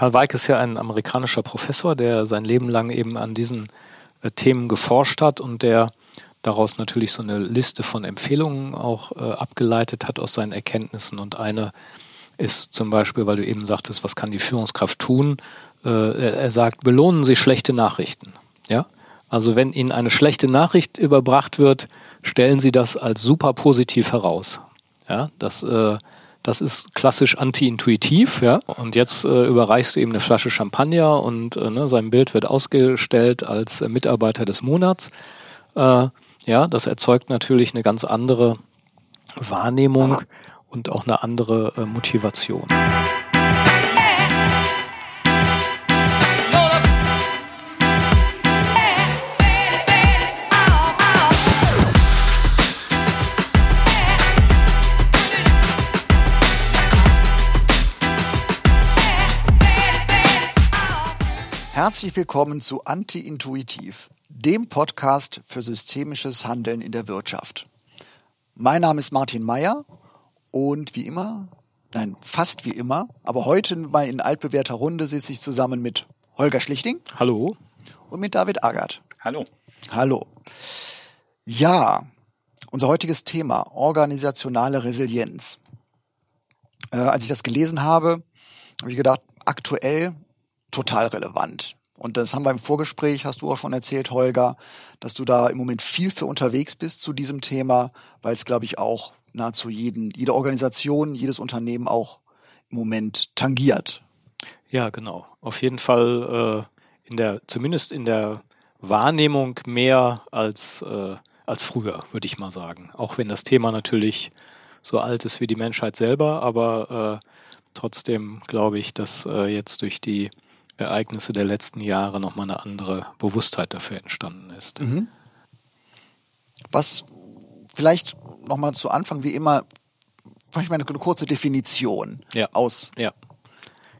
Karl Weig ist ja ein amerikanischer Professor, der sein Leben lang eben an diesen äh, Themen geforscht hat und der daraus natürlich so eine Liste von Empfehlungen auch äh, abgeleitet hat aus seinen Erkenntnissen. Und eine ist zum Beispiel, weil du eben sagtest, was kann die Führungskraft tun? Äh, er, er sagt, belohnen Sie schlechte Nachrichten. Ja, also wenn Ihnen eine schlechte Nachricht überbracht wird, stellen Sie das als super positiv heraus. Ja, das äh, das ist klassisch anti-intuitiv, ja. Und jetzt äh, überreichst du ihm eine Flasche Champagner und äh, ne, sein Bild wird ausgestellt als äh, Mitarbeiter des Monats. Äh, ja, das erzeugt natürlich eine ganz andere Wahrnehmung und auch eine andere äh, Motivation. Herzlich willkommen zu Anti-Intuitiv, dem Podcast für systemisches Handeln in der Wirtschaft. Mein Name ist Martin Meyer und wie immer, nein, fast wie immer, aber heute mal in altbewährter Runde sitze ich zusammen mit Holger Schlichting. Hallo. Und mit David Agert. Hallo. Hallo. Ja, unser heutiges Thema, organisationale Resilienz. Äh, als ich das gelesen habe, habe ich gedacht, aktuell total relevant. Und das haben wir im Vorgespräch, hast du auch schon erzählt, Holger, dass du da im Moment viel für unterwegs bist zu diesem Thema, weil es, glaube ich, auch nahezu jeden, jede Organisation, jedes Unternehmen auch im Moment tangiert. Ja, genau. Auf jeden Fall äh, in der, zumindest in der Wahrnehmung mehr als, äh, als früher, würde ich mal sagen. Auch wenn das Thema natürlich so alt ist wie die Menschheit selber, aber äh, trotzdem glaube ich, dass äh, jetzt durch die Ereignisse der letzten Jahre nochmal eine andere Bewusstheit dafür entstanden ist. Mhm. Was vielleicht nochmal zu Anfang wie immer, vielleicht mal eine kurze Definition ja. aus. Ja.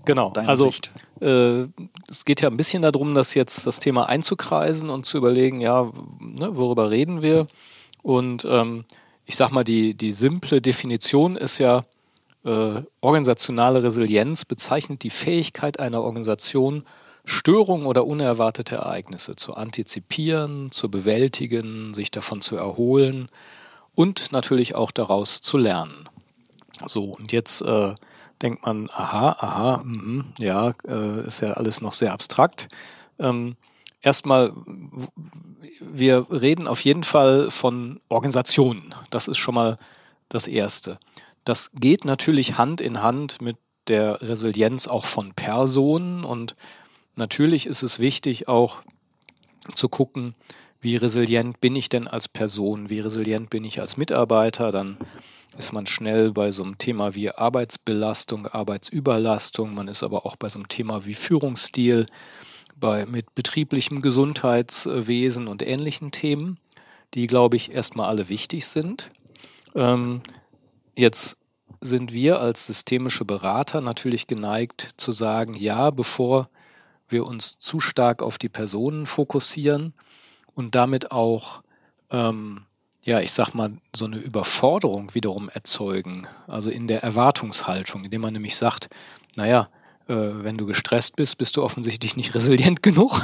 Genau. also äh, es geht ja ein bisschen darum, das jetzt das Thema einzukreisen und zu überlegen, ja, ne, worüber reden wir? Und ähm, ich sag mal, die, die simple Definition ist ja, äh, organisationale Resilienz bezeichnet die Fähigkeit einer Organisation, Störungen oder unerwartete Ereignisse zu antizipieren, zu bewältigen, sich davon zu erholen und natürlich auch daraus zu lernen. So, und jetzt äh, denkt man, aha, aha, mh, ja, äh, ist ja alles noch sehr abstrakt. Ähm, erstmal, wir reden auf jeden Fall von Organisationen. Das ist schon mal das Erste. Das geht natürlich Hand in Hand mit der Resilienz auch von Personen und natürlich ist es wichtig auch zu gucken, wie resilient bin ich denn als Person, wie resilient bin ich als Mitarbeiter, dann ist man schnell bei so einem Thema wie Arbeitsbelastung, Arbeitsüberlastung, man ist aber auch bei so einem Thema wie Führungsstil, bei mit betrieblichem Gesundheitswesen und ähnlichen Themen, die, glaube ich, erstmal alle wichtig sind. Ähm, Jetzt sind wir als systemische Berater natürlich geneigt zu sagen, ja, bevor wir uns zu stark auf die Personen fokussieren und damit auch, ähm, ja, ich sag mal, so eine Überforderung wiederum erzeugen, also in der Erwartungshaltung, indem man nämlich sagt, naja, äh, wenn du gestresst bist, bist du offensichtlich nicht resilient genug.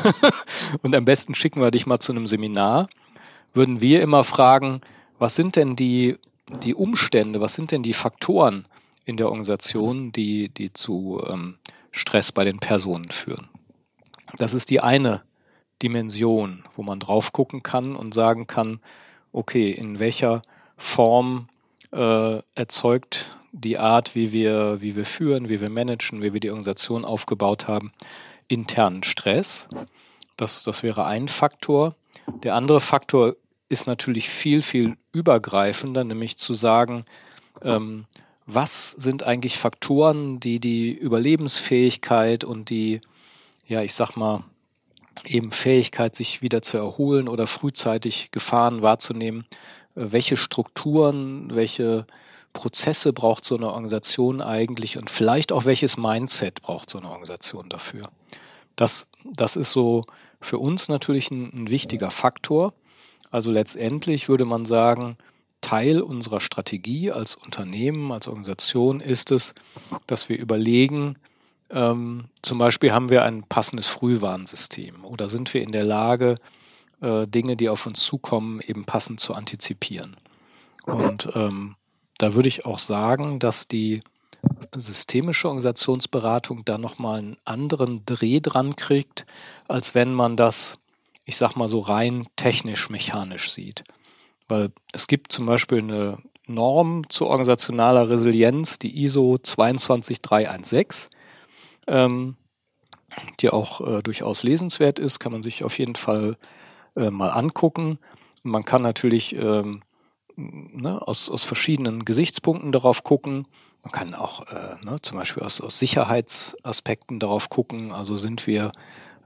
Und am besten schicken wir dich mal zu einem Seminar, würden wir immer fragen, was sind denn die die Umstände, was sind denn die Faktoren in der Organisation, die, die zu ähm, Stress bei den Personen führen? Das ist die eine Dimension, wo man drauf gucken kann und sagen kann, okay, in welcher Form äh, erzeugt die Art, wie wir, wie wir führen, wie wir managen, wie wir die Organisation aufgebaut haben, internen Stress. Das, das wäre ein Faktor. Der andere Faktor ist natürlich viel, viel übergreifender, nämlich zu sagen, ähm, was sind eigentlich Faktoren, die die Überlebensfähigkeit und die, ja, ich sag mal, eben Fähigkeit, sich wieder zu erholen oder frühzeitig Gefahren wahrzunehmen, äh, welche Strukturen, welche Prozesse braucht so eine Organisation eigentlich und vielleicht auch welches Mindset braucht so eine Organisation dafür. Das, das ist so für uns natürlich ein, ein wichtiger Faktor. Also letztendlich würde man sagen, Teil unserer Strategie als Unternehmen, als Organisation ist es, dass wir überlegen, ähm, zum Beispiel haben wir ein passendes Frühwarnsystem oder sind wir in der Lage, äh, Dinge, die auf uns zukommen, eben passend zu antizipieren. Und ähm, da würde ich auch sagen, dass die systemische Organisationsberatung da nochmal einen anderen Dreh dran kriegt, als wenn man das, ich sag mal so rein technisch-mechanisch sieht. Weil es gibt zum Beispiel eine Norm zu organisationaler Resilienz, die ISO 22316, ähm, die auch äh, durchaus lesenswert ist, kann man sich auf jeden Fall äh, mal angucken. Und man kann natürlich ähm, ne, aus, aus verschiedenen Gesichtspunkten darauf gucken. Man kann auch äh, ne, zum Beispiel aus, aus Sicherheitsaspekten darauf gucken. Also sind wir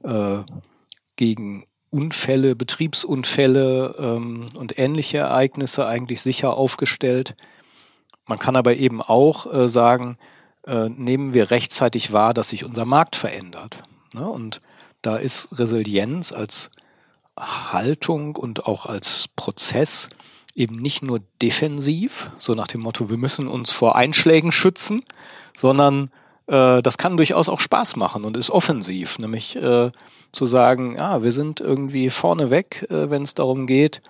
äh, gegen Unfälle, Betriebsunfälle ähm, und ähnliche Ereignisse eigentlich sicher aufgestellt. Man kann aber eben auch äh, sagen, äh, nehmen wir rechtzeitig wahr, dass sich unser Markt verändert. Ne? Und da ist Resilienz als Haltung und auch als Prozess eben nicht nur defensiv, so nach dem Motto, wir müssen uns vor Einschlägen schützen, sondern äh, das kann durchaus auch Spaß machen und ist offensiv, nämlich äh, zu sagen, ja, wir sind irgendwie vorneweg, äh, wenn es darum geht,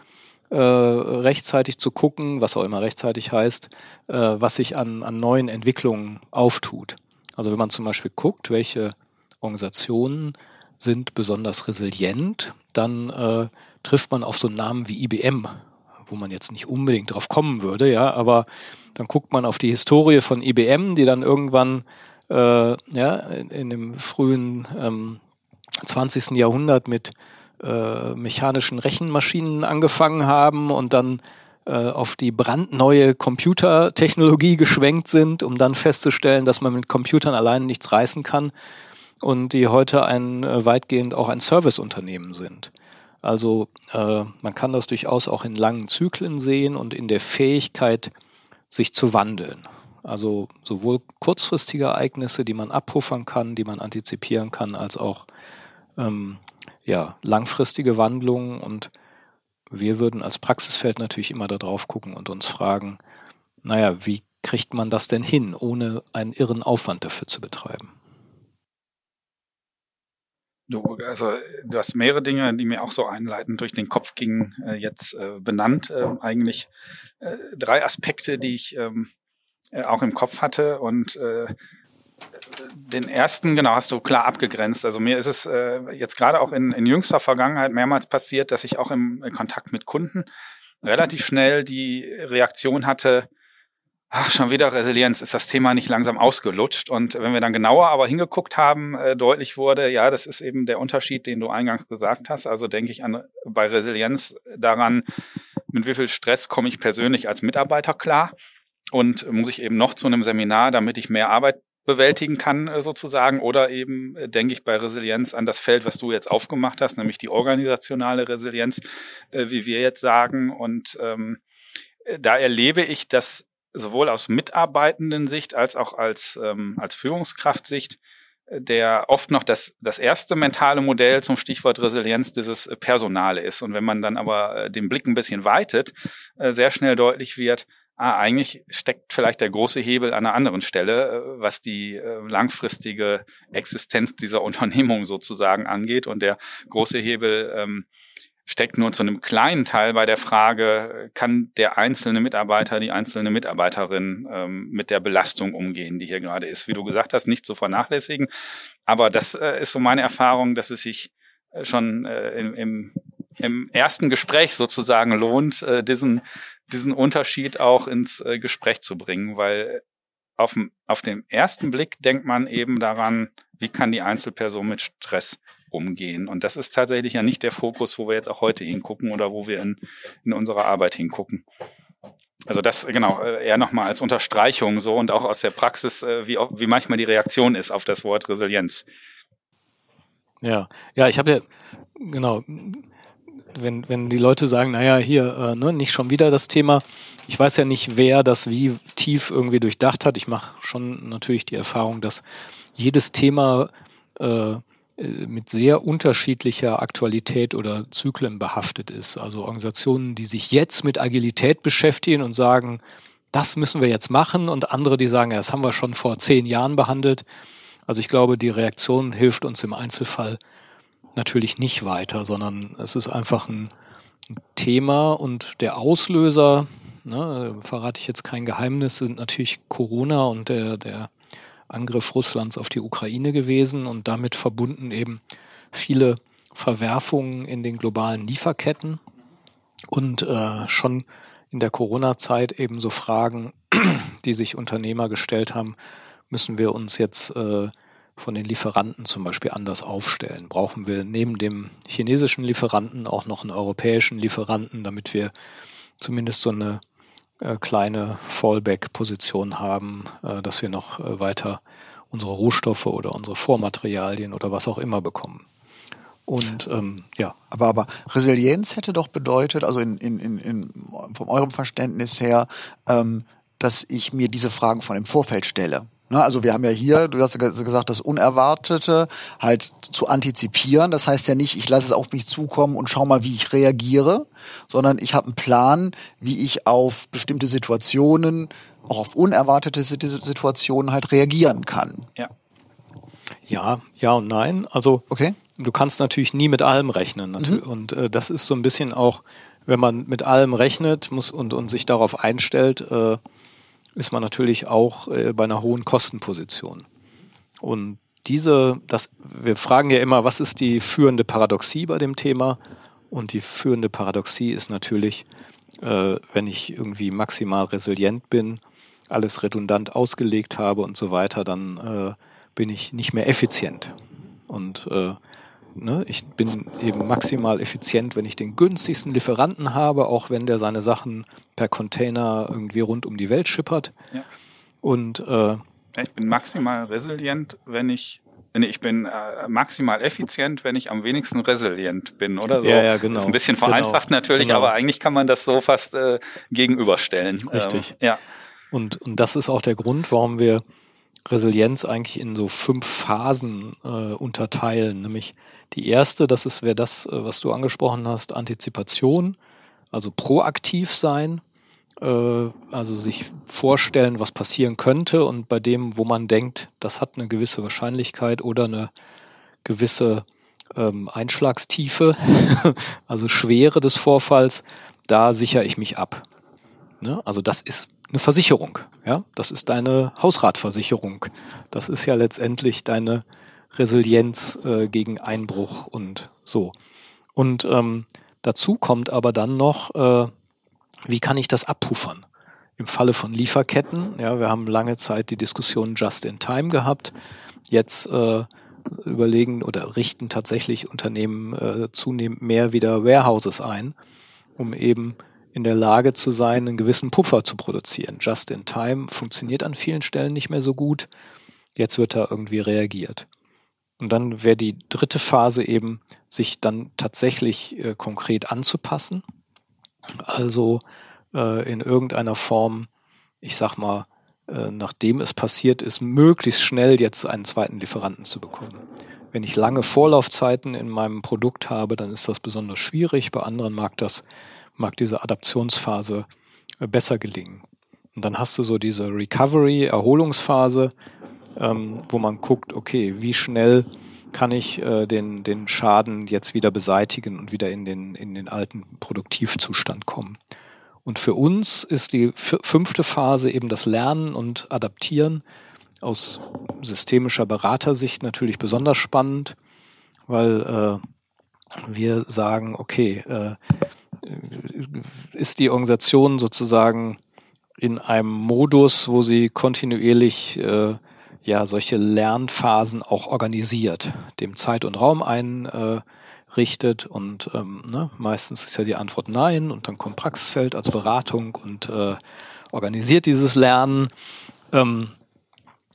äh, rechtzeitig zu gucken, was auch immer rechtzeitig heißt, äh, was sich an, an neuen Entwicklungen auftut. Also wenn man zum Beispiel guckt, welche Organisationen sind besonders resilient, dann äh, trifft man auf so einen Namen wie IBM, wo man jetzt nicht unbedingt drauf kommen würde, ja, aber dann guckt man auf die Historie von IBM, die dann irgendwann äh, ja, in, in dem frühen ähm, 20. Jahrhundert mit äh, mechanischen Rechenmaschinen angefangen haben und dann äh, auf die brandneue Computertechnologie geschwenkt sind, um dann festzustellen, dass man mit Computern allein nichts reißen kann und die heute ein äh, weitgehend auch ein Serviceunternehmen sind. Also äh, man kann das durchaus auch in langen Zyklen sehen und in der Fähigkeit, sich zu wandeln. Also sowohl kurzfristige Ereignisse, die man abpuffern kann, die man antizipieren kann, als auch ähm, ja, langfristige Wandlungen. Und wir würden als Praxisfeld natürlich immer da drauf gucken und uns fragen, naja, wie kriegt man das denn hin, ohne einen irren Aufwand dafür zu betreiben? Du, also du hast mehrere Dinge, die mir auch so einleitend durch den Kopf gingen, äh, jetzt äh, benannt. Äh, eigentlich drei Aspekte, die ich ähm, äh, auch im Kopf hatte und äh, den ersten, genau, hast du klar abgegrenzt. Also mir ist es äh, jetzt gerade auch in, in jüngster Vergangenheit mehrmals passiert, dass ich auch im Kontakt mit Kunden relativ schnell die Reaktion hatte, ach, schon wieder Resilienz, ist das Thema nicht langsam ausgelutscht. Und wenn wir dann genauer aber hingeguckt haben, äh, deutlich wurde, ja, das ist eben der Unterschied, den du eingangs gesagt hast. Also denke ich an bei Resilienz daran, mit wie viel Stress komme ich persönlich als Mitarbeiter klar und muss ich eben noch zu einem Seminar, damit ich mehr Arbeit bewältigen kann äh, sozusagen oder eben äh, denke ich bei Resilienz an das Feld, was du jetzt aufgemacht hast, nämlich die organisationale Resilienz, äh, wie wir jetzt sagen und ähm, da erlebe ich, dass sowohl aus mitarbeitenden Sicht als auch als, ähm, als Führungskraftsicht äh, der oft noch das, das erste mentale Modell zum Stichwort Resilienz dieses Personale ist. Und wenn man dann aber den Blick ein bisschen weitet, sehr schnell deutlich wird, ah, eigentlich steckt vielleicht der große Hebel an einer anderen Stelle, was die langfristige Existenz dieser Unternehmung sozusagen angeht. Und der große Hebel ähm, steckt nur zu einem kleinen Teil bei der Frage, kann der einzelne Mitarbeiter, die einzelne Mitarbeiterin ähm, mit der Belastung umgehen, die hier gerade ist. Wie du gesagt hast, nicht zu vernachlässigen. Aber das äh, ist so meine Erfahrung, dass es sich äh, schon äh, im, im, im ersten Gespräch sozusagen lohnt, äh, diesen, diesen Unterschied auch ins äh, Gespräch zu bringen, weil auf, auf den ersten Blick denkt man eben daran, wie kann die Einzelperson mit Stress umgehen. Und das ist tatsächlich ja nicht der Fokus, wo wir jetzt auch heute hingucken oder wo wir in, in unserer Arbeit hingucken. Also das genau äh, eher nochmal als Unterstreichung so und auch aus der Praxis, äh, wie, wie manchmal die Reaktion ist auf das Wort Resilienz. Ja, ja, ich habe ja genau, wenn wenn die Leute sagen, naja, hier äh, ne, nicht schon wieder das Thema. Ich weiß ja nicht, wer das wie tief irgendwie durchdacht hat. Ich mache schon natürlich die Erfahrung, dass jedes Thema äh, äh, mit sehr unterschiedlicher Aktualität oder Zyklen behaftet ist. Also Organisationen, die sich jetzt mit Agilität beschäftigen und sagen, das müssen wir jetzt machen und andere, die sagen, das haben wir schon vor zehn Jahren behandelt. Also ich glaube, die Reaktion hilft uns im Einzelfall natürlich nicht weiter, sondern es ist einfach ein, Thema und der Auslöser, ne, verrate ich jetzt kein Geheimnis, sind natürlich Corona und der, der Angriff Russlands auf die Ukraine gewesen und damit verbunden eben viele Verwerfungen in den globalen Lieferketten und äh, schon in der Corona-Zeit eben so Fragen, die sich Unternehmer gestellt haben, müssen wir uns jetzt äh, von den Lieferanten zum Beispiel anders aufstellen? Brauchen wir neben dem chinesischen Lieferanten auch noch einen europäischen Lieferanten, damit wir zumindest so eine äh, kleine Fallback-Position haben, äh, dass wir noch äh, weiter unsere Rohstoffe oder unsere Vormaterialien oder was auch immer bekommen? Und ähm, ja. Aber, aber Resilienz hätte doch bedeutet, also in, in, in, in, von eurem Verständnis her, ähm, dass ich mir diese Fragen schon im Vorfeld stelle. Ne, also wir haben ja hier, du hast gesagt, das Unerwartete halt zu antizipieren. Das heißt ja nicht, ich lasse es auf mich zukommen und schau mal, wie ich reagiere, sondern ich habe einen Plan, wie ich auf bestimmte Situationen, auch auf unerwartete Situationen halt reagieren kann. Ja. Ja, ja und nein. Also okay. du kannst natürlich nie mit allem rechnen. Mhm. Und äh, das ist so ein bisschen auch, wenn man mit allem rechnet muss und, und sich darauf einstellt, äh, ist man natürlich auch äh, bei einer hohen Kostenposition. Und diese, das, wir fragen ja immer, was ist die führende Paradoxie bei dem Thema? Und die führende Paradoxie ist natürlich, äh, wenn ich irgendwie maximal resilient bin, alles redundant ausgelegt habe und so weiter, dann äh, bin ich nicht mehr effizient. Und äh, Ne? Ich bin eben maximal effizient, wenn ich den günstigsten Lieferanten habe, auch wenn der seine Sachen per Container irgendwie rund um die Welt schippert. Ja. Und äh, ich bin maximal resilient, wenn ich ich bin äh, maximal effizient, wenn ich am wenigsten resilient bin, oder so. Ja, ja, genau. Ist ein bisschen vereinfacht genau. natürlich, genau. aber eigentlich kann man das so fast äh, gegenüberstellen. Richtig. Ähm, ja. Und, und das ist auch der Grund, warum wir Resilienz eigentlich in so fünf Phasen äh, unterteilen, nämlich die erste, das ist, wäre das, äh, was du angesprochen hast, Antizipation, also proaktiv sein, äh, also sich vorstellen, was passieren könnte und bei dem, wo man denkt, das hat eine gewisse Wahrscheinlichkeit oder eine gewisse ähm, Einschlagstiefe, also Schwere des Vorfalls, da sichere ich mich ab. Ne? Also das ist eine Versicherung, ja, das ist deine Hausratversicherung. Das ist ja letztendlich deine Resilienz äh, gegen Einbruch und so. Und ähm, dazu kommt aber dann noch, äh, wie kann ich das abpuffern? Im Falle von Lieferketten, ja, wir haben lange Zeit die Diskussion just in time gehabt. Jetzt äh, überlegen oder richten tatsächlich Unternehmen äh, zunehmend mehr wieder Warehouses ein, um eben in der Lage zu sein, einen gewissen Puffer zu produzieren. Just in time funktioniert an vielen Stellen nicht mehr so gut. Jetzt wird da irgendwie reagiert. Und dann wäre die dritte Phase eben, sich dann tatsächlich äh, konkret anzupassen. Also äh, in irgendeiner Form, ich sag mal, äh, nachdem es passiert ist, möglichst schnell jetzt einen zweiten Lieferanten zu bekommen. Wenn ich lange Vorlaufzeiten in meinem Produkt habe, dann ist das besonders schwierig. Bei anderen mag das, mag diese Adaptionsphase äh, besser gelingen. Und dann hast du so diese Recovery, Erholungsphase, ähm, wo man guckt, okay, wie schnell kann ich äh, den, den Schaden jetzt wieder beseitigen und wieder in den, in den alten Produktivzustand kommen. Und für uns ist die fünfte Phase eben das Lernen und Adaptieren aus systemischer Beratersicht natürlich besonders spannend, weil äh, wir sagen, okay, äh, ist die Organisation sozusagen in einem Modus, wo sie kontinuierlich äh, ja solche Lernphasen auch organisiert, dem Zeit und Raum einrichtet und ähm, ne, meistens ist ja die Antwort nein und dann kommt Praxisfeld als Beratung und äh, organisiert dieses Lernen, ähm,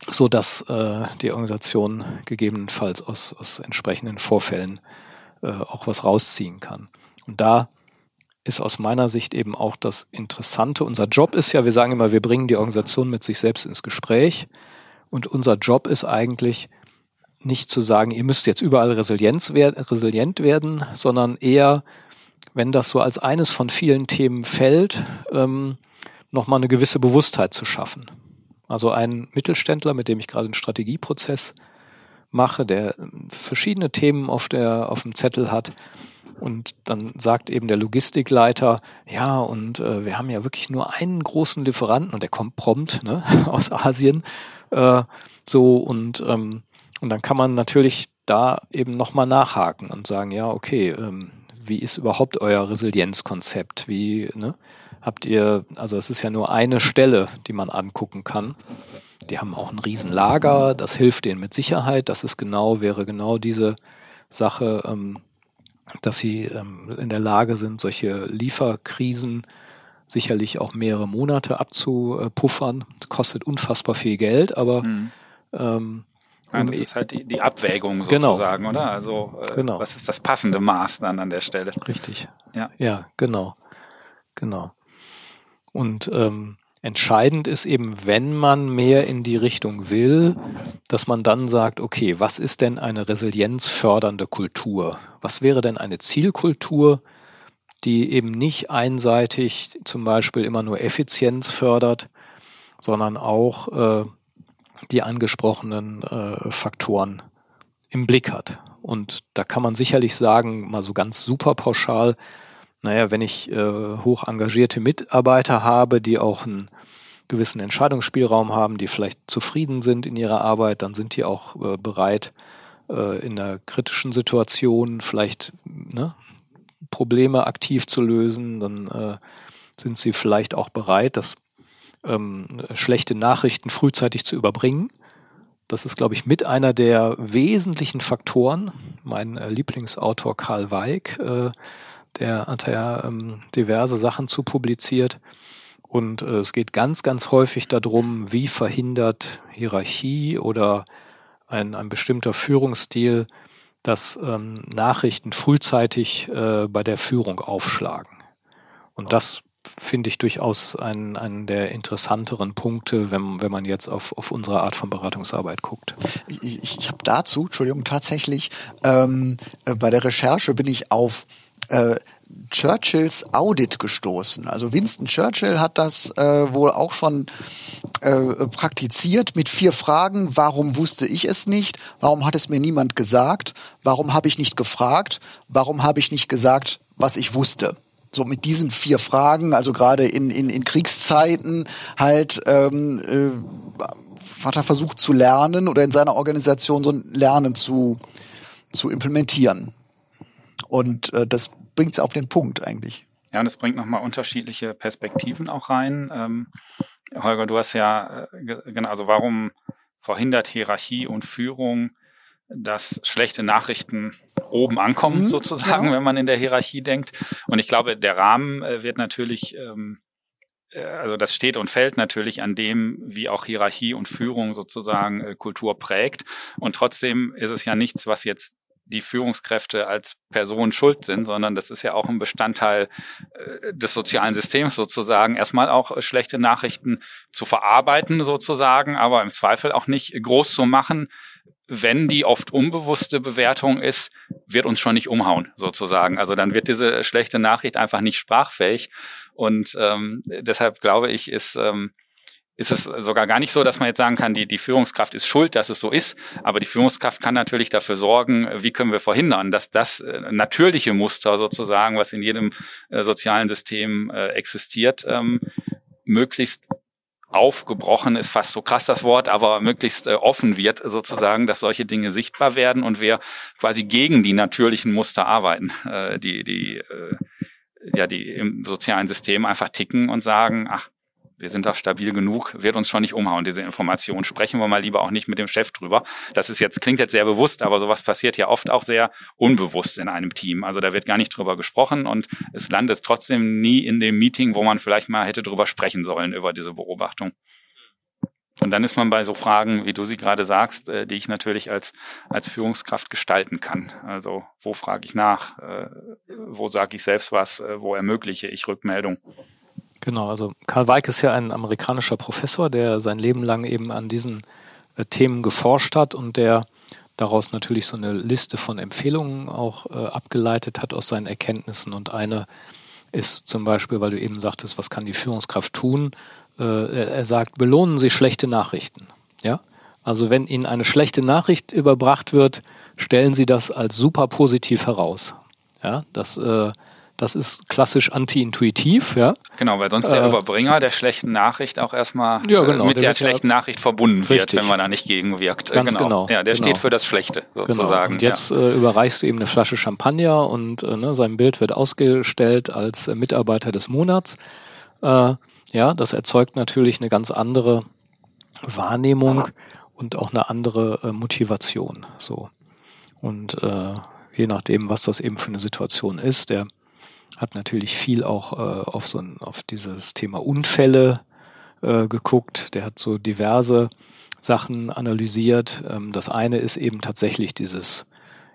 so dass äh, die Organisation gegebenenfalls aus, aus entsprechenden Vorfällen äh, auch was rausziehen kann. Und da ist aus meiner Sicht eben auch das Interessante. Unser Job ist ja, wir sagen immer, wir bringen die Organisation mit sich selbst ins Gespräch. Und unser Job ist eigentlich nicht zu sagen, ihr müsst jetzt überall Resilienz resilient werden, sondern eher, wenn das so als eines von vielen Themen fällt, ähm, nochmal eine gewisse Bewusstheit zu schaffen. Also ein Mittelständler, mit dem ich gerade einen Strategieprozess mache, der verschiedene Themen auf der auf dem Zettel hat und dann sagt eben der Logistikleiter, ja, und äh, wir haben ja wirklich nur einen großen Lieferanten und der kommt prompt ne, aus Asien. Äh, so und ähm, und dann kann man natürlich da eben nochmal nachhaken und sagen, ja, okay, ähm, wie ist überhaupt euer Resilienzkonzept? Wie, ne? Habt ihr, also es ist ja nur eine Stelle, die man angucken kann. Die haben auch ein Riesenlager, das hilft denen mit Sicherheit. Das ist genau, wäre genau diese Sache, ähm, dass sie ähm, in der Lage sind, solche Lieferkrisen sicherlich auch mehrere Monate abzupuffern. Das kostet unfassbar viel Geld, aber mhm. ähm, ja, das ist halt die, die Abwägung genau. sozusagen, genau. oder? Also äh, genau. was ist das passende Maß dann an der Stelle? Richtig. Ja, ja genau. Genau. Und ähm, entscheidend ist eben, wenn man mehr in die Richtung will, dass man dann sagt, okay, was ist denn eine resilienzfördernde Kultur? Was wäre denn eine Zielkultur, die eben nicht einseitig zum Beispiel immer nur Effizienz fördert, sondern auch äh, die angesprochenen äh, Faktoren im Blick hat. Und da kann man sicherlich sagen, mal so ganz super pauschal, naja, wenn ich äh, hoch engagierte Mitarbeiter habe, die auch einen gewissen Entscheidungsspielraum haben, die vielleicht zufrieden sind in ihrer Arbeit, dann sind die auch äh, bereit, äh, in einer kritischen Situation vielleicht ne, Probleme aktiv zu lösen. Dann äh, sind sie vielleicht auch bereit, das ähm, schlechte Nachrichten frühzeitig zu überbringen. Das ist, glaube ich, mit einer der wesentlichen Faktoren. Mein äh, Lieblingsautor Karl Weig, äh, der hat ja ähm, diverse Sachen zu publiziert. Und äh, es geht ganz, ganz häufig darum, wie verhindert Hierarchie oder ein, ein bestimmter Führungsstil, dass ähm, Nachrichten frühzeitig äh, bei der Führung aufschlagen. Und das finde ich durchaus einen, einen der interessanteren Punkte, wenn, wenn man jetzt auf, auf unsere Art von Beratungsarbeit guckt. Ich, ich habe dazu, Entschuldigung, tatsächlich ähm, äh, bei der Recherche bin ich auf äh, Churchills Audit gestoßen. Also Winston Churchill hat das äh, wohl auch schon äh, praktiziert mit vier Fragen. Warum wusste ich es nicht? Warum hat es mir niemand gesagt? Warum habe ich nicht gefragt? Warum habe ich nicht gesagt, was ich wusste? so mit diesen vier Fragen, also gerade in, in, in Kriegszeiten halt ähm, äh, hat er versucht zu lernen oder in seiner Organisation so ein Lernen zu, zu implementieren. Und äh, das bringt es auf den Punkt eigentlich. Ja, und es bringt nochmal unterschiedliche Perspektiven auch rein. Ähm, Holger, du hast ja, äh, genau, also warum verhindert Hierarchie und Führung dass schlechte Nachrichten oben ankommen, mhm, sozusagen, ja. wenn man in der Hierarchie denkt. Und ich glaube, der Rahmen äh, wird natürlich, ähm, äh, also das steht und fällt natürlich an dem, wie auch Hierarchie und Führung sozusagen äh, Kultur prägt. Und trotzdem ist es ja nichts, was jetzt die Führungskräfte als Person schuld sind, sondern das ist ja auch ein Bestandteil äh, des sozialen Systems sozusagen, erstmal auch äh, schlechte Nachrichten zu verarbeiten sozusagen, aber im Zweifel auch nicht groß zu machen, wenn die oft unbewusste Bewertung ist, wird uns schon nicht umhauen, sozusagen. Also dann wird diese schlechte Nachricht einfach nicht sprachfähig. Und ähm, deshalb glaube ich, ist, ähm, ist es sogar gar nicht so, dass man jetzt sagen kann, die, die Führungskraft ist schuld, dass es so ist. Aber die Führungskraft kann natürlich dafür sorgen, wie können wir verhindern, dass das äh, natürliche Muster sozusagen, was in jedem äh, sozialen System äh, existiert, ähm, möglichst aufgebrochen ist fast so krass das Wort, aber möglichst offen wird sozusagen, dass solche Dinge sichtbar werden und wir quasi gegen die natürlichen Muster arbeiten, die die ja die im sozialen System einfach ticken und sagen, ach wir sind da stabil genug, wird uns schon nicht umhauen, diese Information. Sprechen wir mal lieber auch nicht mit dem Chef drüber. Das ist jetzt, klingt jetzt sehr bewusst, aber sowas passiert ja oft auch sehr unbewusst in einem Team. Also da wird gar nicht drüber gesprochen und es landet trotzdem nie in dem Meeting, wo man vielleicht mal hätte drüber sprechen sollen, über diese Beobachtung. Und dann ist man bei so Fragen, wie du sie gerade sagst, äh, die ich natürlich als, als Führungskraft gestalten kann. Also wo frage ich nach, äh, wo sage ich selbst was, äh, wo ermögliche ich Rückmeldung. Genau, also Karl Weig ist ja ein amerikanischer Professor, der sein Leben lang eben an diesen äh, Themen geforscht hat und der daraus natürlich so eine Liste von Empfehlungen auch äh, abgeleitet hat aus seinen Erkenntnissen. Und eine ist zum Beispiel, weil du eben sagtest, was kann die Führungskraft tun? Äh, er sagt, belohnen Sie schlechte Nachrichten. Ja, Also wenn Ihnen eine schlechte Nachricht überbracht wird, stellen Sie das als super positiv heraus. Ja, das äh, das ist klassisch anti-intuitiv, ja. Genau, weil sonst der äh, Überbringer der schlechten Nachricht auch erstmal ja, genau, äh, mit der, der schlechten ja Nachricht verbunden richtig. wird, wenn man da nicht gegenwirkt. Ganz genau. genau. Ja, der genau. steht für das Schlechte sozusagen. Genau. Und jetzt ja. äh, überreichst du ihm eine Flasche Champagner und äh, ne, sein Bild wird ausgestellt als äh, Mitarbeiter des Monats. Äh, ja, das erzeugt natürlich eine ganz andere Wahrnehmung Aha. und auch eine andere Motivation. So und je nachdem, was das eben für eine Situation ist, der hat natürlich viel auch äh, auf so ein, auf dieses Thema Unfälle äh, geguckt. Der hat so diverse Sachen analysiert. Ähm, das eine ist eben tatsächlich dieses,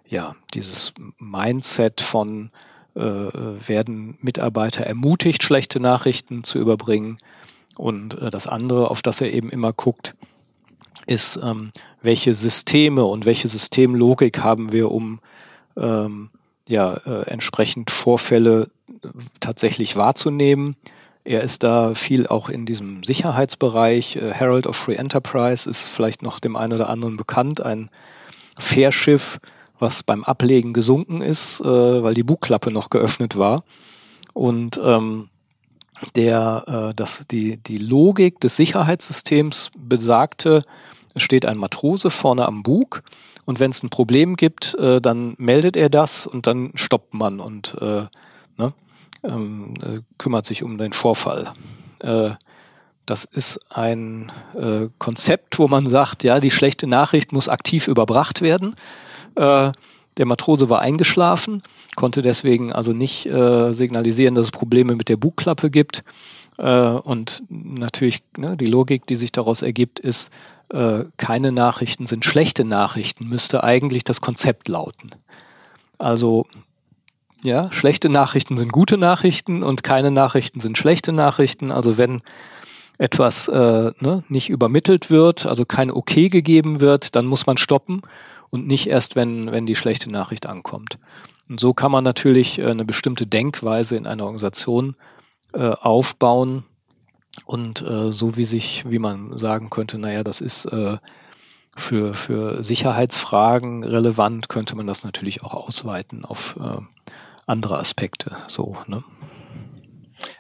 ja, dieses Mindset von äh, werden Mitarbeiter ermutigt, schlechte Nachrichten zu überbringen. Und äh, das andere, auf das er eben immer guckt, ist, ähm, welche Systeme und welche Systemlogik haben wir, um ähm, ja äh, entsprechend Vorfälle tatsächlich wahrzunehmen. Er ist da viel auch in diesem Sicherheitsbereich. Äh, Herald of Free Enterprise ist vielleicht noch dem einen oder anderen bekannt, ein Fährschiff, was beim Ablegen gesunken ist, äh, weil die Bugklappe noch geöffnet war. Und ähm, der, äh, das, die, die Logik des Sicherheitssystems besagte, es steht ein Matrose vorne am Bug und wenn es ein Problem gibt, äh, dann meldet er das und dann stoppt man und äh, ne, ähm, äh, kümmert sich um den Vorfall. Äh, das ist ein äh, Konzept, wo man sagt, ja, die schlechte Nachricht muss aktiv überbracht werden. Äh, der Matrose war eingeschlafen, konnte deswegen also nicht äh, signalisieren, dass es Probleme mit der Bugklappe gibt. Äh, und natürlich ne, die Logik, die sich daraus ergibt, ist, äh, keine Nachrichten sind schlechte Nachrichten, müsste eigentlich das Konzept lauten. Also ja, schlechte Nachrichten sind gute Nachrichten und keine Nachrichten sind schlechte Nachrichten. Also wenn etwas äh, ne, nicht übermittelt wird, also kein Okay gegeben wird, dann muss man stoppen und nicht erst, wenn, wenn die schlechte Nachricht ankommt. Und so kann man natürlich äh, eine bestimmte Denkweise in einer Organisation äh, aufbauen, und äh, so wie sich, wie man sagen könnte, naja, das ist äh, für, für Sicherheitsfragen relevant, könnte man das natürlich auch ausweiten auf äh, andere Aspekte. So, ne?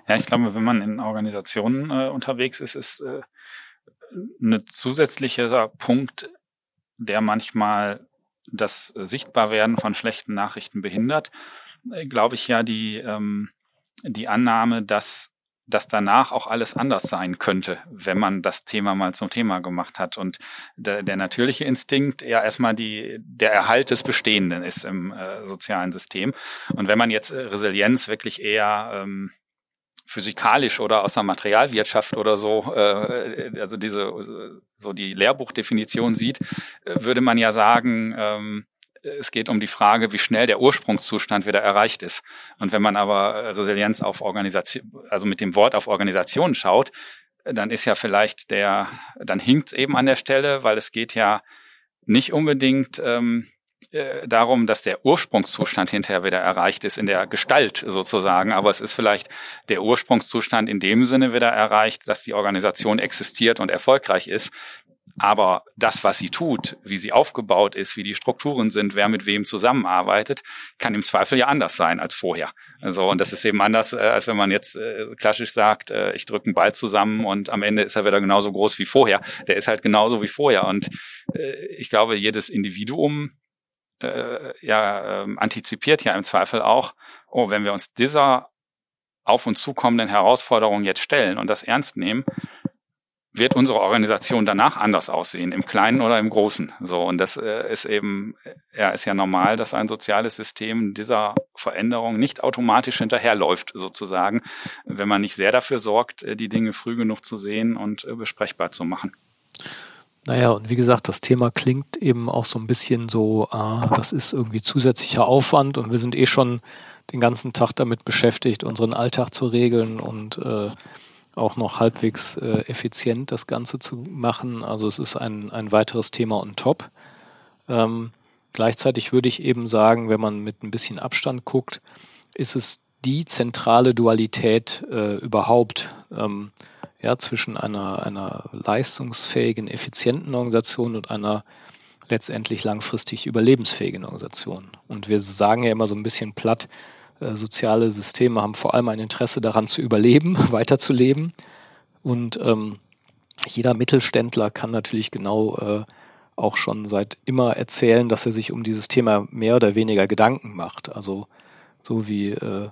Ja, ich glaube, wenn man in Organisationen äh, unterwegs ist, ist äh, ein zusätzlicher Punkt, der manchmal das Sichtbarwerden von schlechten Nachrichten behindert, äh, glaube ich ja die, ähm, die Annahme, dass dass danach auch alles anders sein könnte, wenn man das Thema mal zum Thema gemacht hat. Und der, der natürliche Instinkt ja erstmal die, der Erhalt des Bestehenden ist im äh, sozialen System. Und wenn man jetzt äh, Resilienz wirklich eher ähm, physikalisch oder aus der Materialwirtschaft oder so, äh, also diese so die Lehrbuchdefinition sieht, äh, würde man ja sagen, ähm, es geht um die Frage, wie schnell der Ursprungszustand wieder erreicht ist. Und wenn man aber Resilienz auf Organisation, also mit dem Wort auf Organisation schaut, dann ist ja vielleicht der, dann hinkt eben an der Stelle, weil es geht ja nicht unbedingt ähm, äh, darum, dass der Ursprungszustand hinterher wieder erreicht ist in der Gestalt sozusagen, aber es ist vielleicht der Ursprungszustand in dem Sinne wieder erreicht, dass die Organisation existiert und erfolgreich ist, aber das, was sie tut, wie sie aufgebaut ist, wie die Strukturen sind, wer mit wem zusammenarbeitet, kann im Zweifel ja anders sein als vorher. Also, und das ist eben anders, äh, als wenn man jetzt äh, klassisch sagt, äh, ich drücke einen Ball zusammen und am Ende ist er wieder genauso groß wie vorher. Der ist halt genauso wie vorher. Und ich glaube, jedes Individuum ja, äh, antizipiert ja im Zweifel auch, oh, wenn wir uns dieser auf uns zukommenden Herausforderungen jetzt stellen und das ernst nehmen, wird unsere Organisation danach anders aussehen, im Kleinen oder im Großen. So und das äh, ist eben, ja, ist ja normal, dass ein soziales System dieser Veränderung nicht automatisch hinterherläuft, sozusagen, wenn man nicht sehr dafür sorgt, äh, die Dinge früh genug zu sehen und äh, besprechbar zu machen. Naja, und wie gesagt, das Thema klingt eben auch so ein bisschen so, ah, das ist irgendwie zusätzlicher Aufwand und wir sind eh schon den ganzen Tag damit beschäftigt, unseren Alltag zu regeln und äh, auch noch halbwegs äh, effizient das Ganze zu machen. Also es ist ein, ein weiteres Thema on top. Ähm, gleichzeitig würde ich eben sagen, wenn man mit ein bisschen Abstand guckt, ist es die zentrale Dualität äh, überhaupt ähm, ja, zwischen einer, einer leistungsfähigen, effizienten Organisation und einer letztendlich langfristig überlebensfähigen Organisation. Und wir sagen ja immer so ein bisschen platt, soziale Systeme haben vor allem ein Interesse daran zu überleben, weiterzuleben. Und ähm, jeder Mittelständler kann natürlich genau äh, auch schon seit immer erzählen, dass er sich um dieses Thema mehr oder weniger Gedanken macht. Also so wie äh,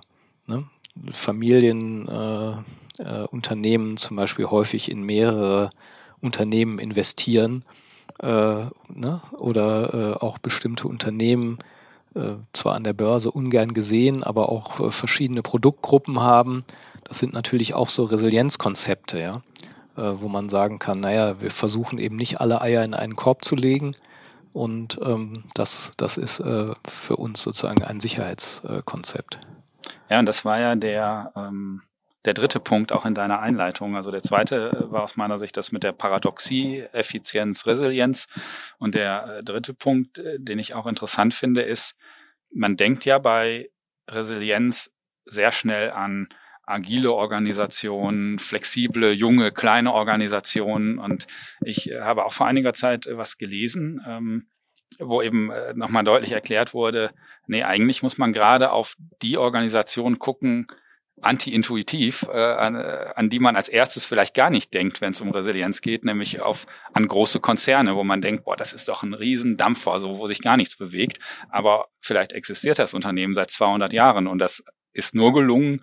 ne, Familienunternehmen äh, äh, Unternehmen zum Beispiel häufig in mehrere Unternehmen investieren äh, ne, oder äh, auch bestimmte Unternehmen äh, zwar an der Börse ungern gesehen, aber auch äh, verschiedene Produktgruppen haben. Das sind natürlich auch so Resilienzkonzepte, ja, äh, wo man sagen kann, naja, wir versuchen eben nicht alle Eier in einen Korb zu legen. Und ähm, das, das ist für uns sozusagen ein Sicherheitskonzept. Ja, und das war ja der, ähm, der dritte Punkt auch in deiner Einleitung. Also der zweite war aus meiner Sicht das mit der Paradoxie, Effizienz, Resilienz. Und der äh, dritte Punkt, äh, den ich auch interessant finde, ist, man denkt ja bei Resilienz sehr schnell an agile Organisationen, flexible, junge, kleine Organisationen. Und ich äh, habe auch vor einiger Zeit was gelesen, ähm, wo eben nochmal deutlich erklärt wurde, nee, eigentlich muss man gerade auf die Organisation gucken, anti-intuitiv, äh, an, an die man als erstes vielleicht gar nicht denkt, wenn es um Resilienz geht, nämlich auf an große Konzerne, wo man denkt, boah, das ist doch ein Riesendampfer, so wo sich gar nichts bewegt. Aber vielleicht existiert das Unternehmen seit 200 Jahren und das ist nur gelungen,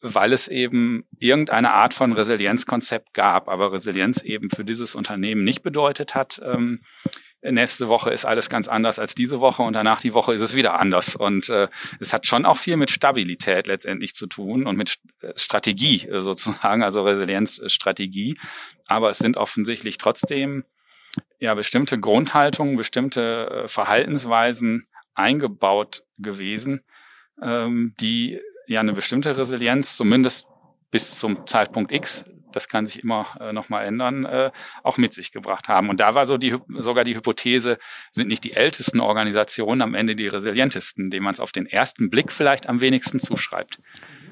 weil es eben irgendeine Art von Resilienzkonzept gab, aber Resilienz eben für dieses Unternehmen nicht bedeutet hat, ähm, nächste Woche ist alles ganz anders als diese Woche und danach die Woche ist es wieder anders. Und äh, es hat schon auch viel mit Stabilität letztendlich zu tun und mit äh, Strategie äh, sozusagen, also Resilienzstrategie. Aber es sind offensichtlich trotzdem ja bestimmte Grundhaltungen, bestimmte äh, Verhaltensweisen eingebaut gewesen, ähm, die ja eine bestimmte Resilienz zumindest bis zum Zeitpunkt X das kann sich immer äh, nochmal ändern, äh, auch mit sich gebracht haben. Und da war so die, sogar die Hypothese, sind nicht die ältesten Organisationen am Ende die resilientesten, denen man es auf den ersten Blick vielleicht am wenigsten zuschreibt.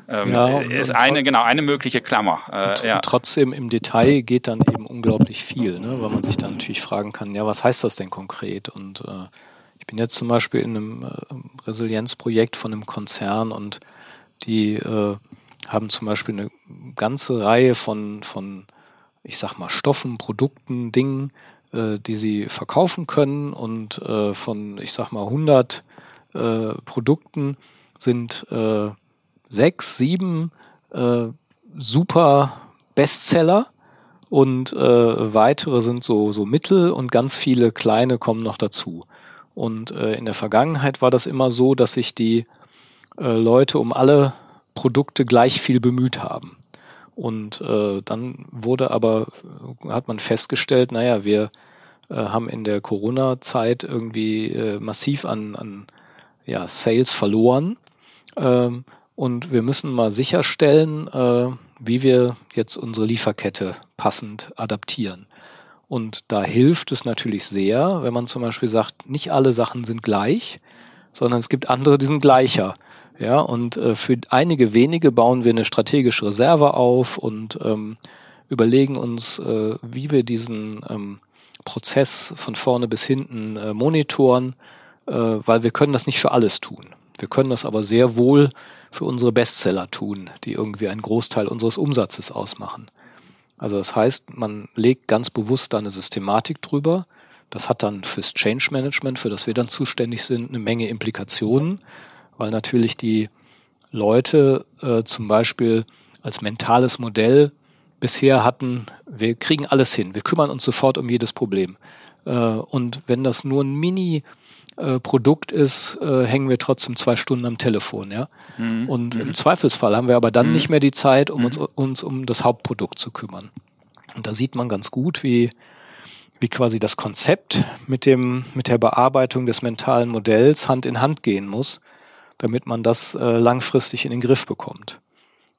Ähm, ja, ist eine, genau, eine mögliche Klammer. Äh, und, ja. und trotzdem im Detail geht dann eben unglaublich viel, ne? weil man sich dann natürlich fragen kann, ja, was heißt das denn konkret? Und äh, ich bin jetzt zum Beispiel in einem äh, Resilienzprojekt von einem Konzern und die äh, haben zum Beispiel eine ganze Reihe von, von ich sag mal, Stoffen, Produkten, Dingen, äh, die sie verkaufen können und äh, von, ich sag mal, 100 äh, Produkten sind äh, sechs, sieben äh, super Bestseller und äh, weitere sind so, so Mittel und ganz viele kleine kommen noch dazu. Und äh, in der Vergangenheit war das immer so, dass sich die äh, Leute um alle Produkte gleich viel bemüht haben. Und äh, dann wurde aber, hat man festgestellt, naja, wir äh, haben in der Corona-Zeit irgendwie äh, massiv an, an ja, Sales verloren. Ähm, und wir müssen mal sicherstellen, äh, wie wir jetzt unsere Lieferkette passend adaptieren. Und da hilft es natürlich sehr, wenn man zum Beispiel sagt, nicht alle Sachen sind gleich, sondern es gibt andere, die sind gleicher. Ja, und äh, für einige wenige bauen wir eine strategische Reserve auf und ähm, überlegen uns, äh, wie wir diesen ähm, Prozess von vorne bis hinten äh, monitoren, äh, weil wir können das nicht für alles tun. Wir können das aber sehr wohl für unsere Bestseller tun, die irgendwie einen Großteil unseres Umsatzes ausmachen. Also das heißt, man legt ganz bewusst da eine Systematik drüber. Das hat dann fürs Change Management, für das wir dann zuständig sind, eine Menge Implikationen weil natürlich die Leute äh, zum Beispiel als mentales Modell bisher hatten, wir kriegen alles hin, wir kümmern uns sofort um jedes Problem. Äh, und wenn das nur ein Mini äh, Produkt ist, äh, hängen wir trotzdem zwei Stunden am Telefon, ja. Mhm. Und im mhm. Zweifelsfall haben wir aber dann mhm. nicht mehr die Zeit, um uns, mhm. uns um das Hauptprodukt zu kümmern. Und da sieht man ganz gut, wie, wie quasi das Konzept mit dem, mit der Bearbeitung des mentalen Modells Hand in Hand gehen muss damit man das äh, langfristig in den Griff bekommt.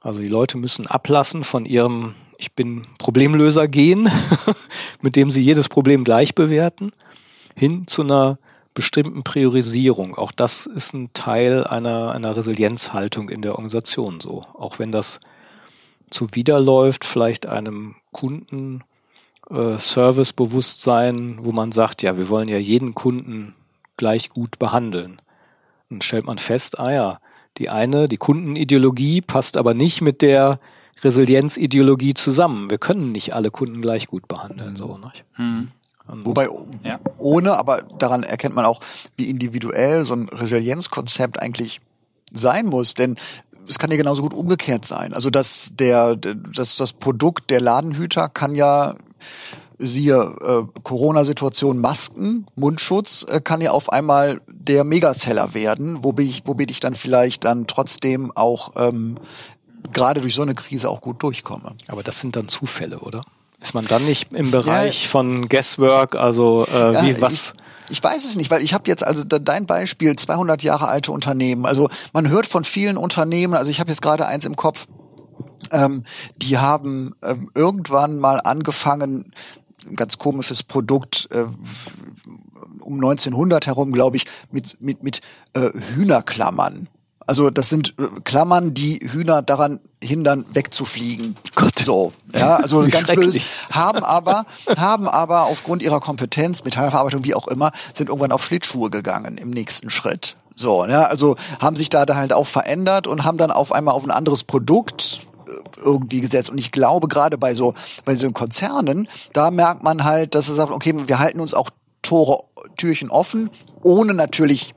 Also die Leute müssen ablassen von ihrem Ich bin Problemlöser gehen, mit dem sie jedes Problem gleich bewerten, hin zu einer bestimmten Priorisierung. Auch das ist ein Teil einer, einer Resilienzhaltung in der Organisation so. Auch wenn das zuwiderläuft, vielleicht einem Kunden äh, Servicebewusstsein, wo man sagt, ja, wir wollen ja jeden Kunden gleich gut behandeln. Dann stellt man fest, ah ja, die eine, die Kundenideologie passt aber nicht mit der Resilienzideologie zusammen. Wir können nicht alle Kunden gleich gut behandeln. So, nicht? Hm. Wobei ja. ohne, aber daran erkennt man auch, wie individuell so ein Resilienzkonzept eigentlich sein muss. Denn es kann ja genauso gut umgekehrt sein. Also dass der, dass das Produkt der Ladenhüter kann ja siehe äh, Corona-Situation Masken, Mundschutz, äh, kann ja auf einmal der Megaseller werden, womit ich, womit ich dann vielleicht dann trotzdem auch ähm, gerade durch so eine Krise auch gut durchkomme. Aber das sind dann Zufälle, oder? Ist man dann nicht im Bereich ja, von Guesswork, also äh, ja, wie was? Ich, ich weiß es nicht, weil ich habe jetzt also dein Beispiel 200 Jahre alte Unternehmen. Also man hört von vielen Unternehmen, also ich habe jetzt gerade eins im Kopf, ähm, die haben ähm, irgendwann mal angefangen, ganz komisches Produkt äh, um 1900 herum, glaube ich, mit mit mit äh, Hühnerklammern also das sind äh, Klammern, die Hühner daran hindern, wegzufliegen. Gott. So, ja, also ganz böse. Haben aber, haben aber aufgrund ihrer Kompetenz, Metallverarbeitung, wie auch immer, sind irgendwann auf Schlittschuhe gegangen im nächsten Schritt. So, ja, also haben sich da halt auch verändert und haben dann auf einmal auf ein anderes Produkt irgendwie gesetzt. Und ich glaube, gerade bei so, bei so Konzernen, da merkt man halt, dass es sagt, okay, wir halten uns auch Tore, Türchen offen, ohne natürlich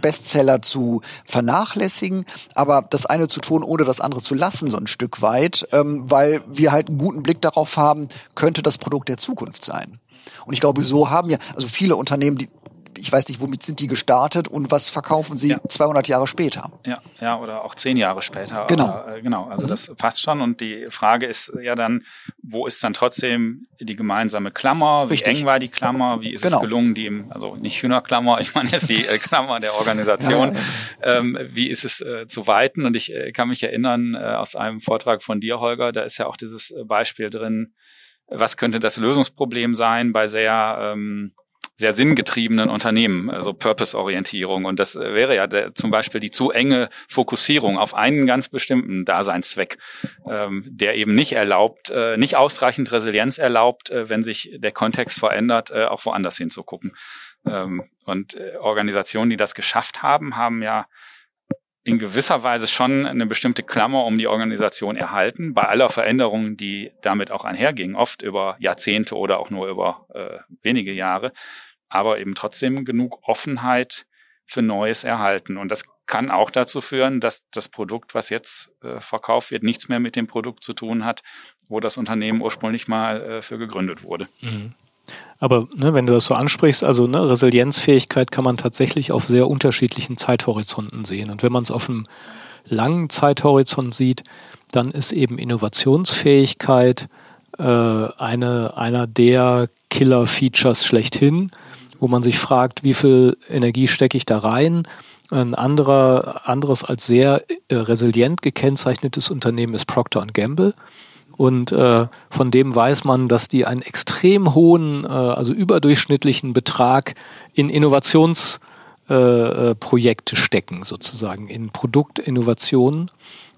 Bestseller zu vernachlässigen, aber das eine zu tun, ohne das andere zu lassen, so ein Stück weit, ähm, weil wir halt einen guten Blick darauf haben, könnte das Produkt der Zukunft sein. Und ich glaube, so haben ja, also viele Unternehmen, die ich weiß nicht, womit sind die gestartet und was verkaufen sie ja. 200 Jahre später? Ja, ja, oder auch zehn Jahre später. Genau. Aber, äh, genau, also mhm. das passt schon. Und die Frage ist ja dann, wo ist dann trotzdem die gemeinsame Klammer? Wie Richtig. eng war die Klammer? Wie ist genau. es gelungen, die im, also nicht Hühnerklammer, ich meine jetzt die äh, Klammer der Organisation, ja, ähm, wie ist es äh, zu weiten? Und ich äh, kann mich erinnern äh, aus einem Vortrag von dir, Holger, da ist ja auch dieses äh, Beispiel drin, was könnte das Lösungsproblem sein bei sehr ähm, sehr sinngetriebenen Unternehmen, also Purpose-Orientierung. Und das wäre ja der, zum Beispiel die zu enge Fokussierung auf einen ganz bestimmten Daseinszweck, ähm, der eben nicht erlaubt, äh, nicht ausreichend Resilienz erlaubt, äh, wenn sich der Kontext verändert, äh, auch woanders hinzugucken. Ähm, und äh, Organisationen, die das geschafft haben, haben ja in gewisser Weise schon eine bestimmte Klammer um die Organisation erhalten, bei aller Veränderung, die damit auch einherging, oft über Jahrzehnte oder auch nur über äh, wenige Jahre, aber eben trotzdem genug Offenheit für Neues erhalten. Und das kann auch dazu führen, dass das Produkt, was jetzt äh, verkauft wird, nichts mehr mit dem Produkt zu tun hat, wo das Unternehmen ursprünglich mal äh, für gegründet wurde. Mhm. Aber ne, wenn du das so ansprichst, also ne, Resilienzfähigkeit kann man tatsächlich auf sehr unterschiedlichen Zeithorizonten sehen. Und wenn man es auf einem langen Zeithorizont sieht, dann ist eben Innovationsfähigkeit äh, eine, einer der Killer-Features schlechthin, wo man sich fragt, wie viel Energie stecke ich da rein? Ein anderer, anderes als sehr äh, resilient gekennzeichnetes Unternehmen ist Procter Gamble. Und äh, von dem weiß man, dass die einen extrem hohen, äh, also überdurchschnittlichen Betrag in Innovationsprojekte äh, stecken, sozusagen, in Produktinnovationen.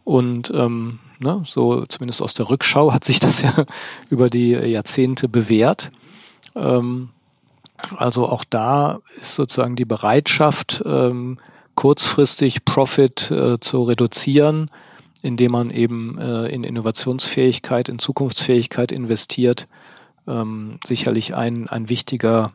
Und ähm, ne, so zumindest aus der Rückschau hat sich das ja über die Jahrzehnte bewährt. Ähm, also auch da ist sozusagen die Bereitschaft, ähm, kurzfristig Profit äh, zu reduzieren, indem man eben äh, in Innovationsfähigkeit, in Zukunftsfähigkeit investiert, ähm, sicherlich ein, ein wichtiger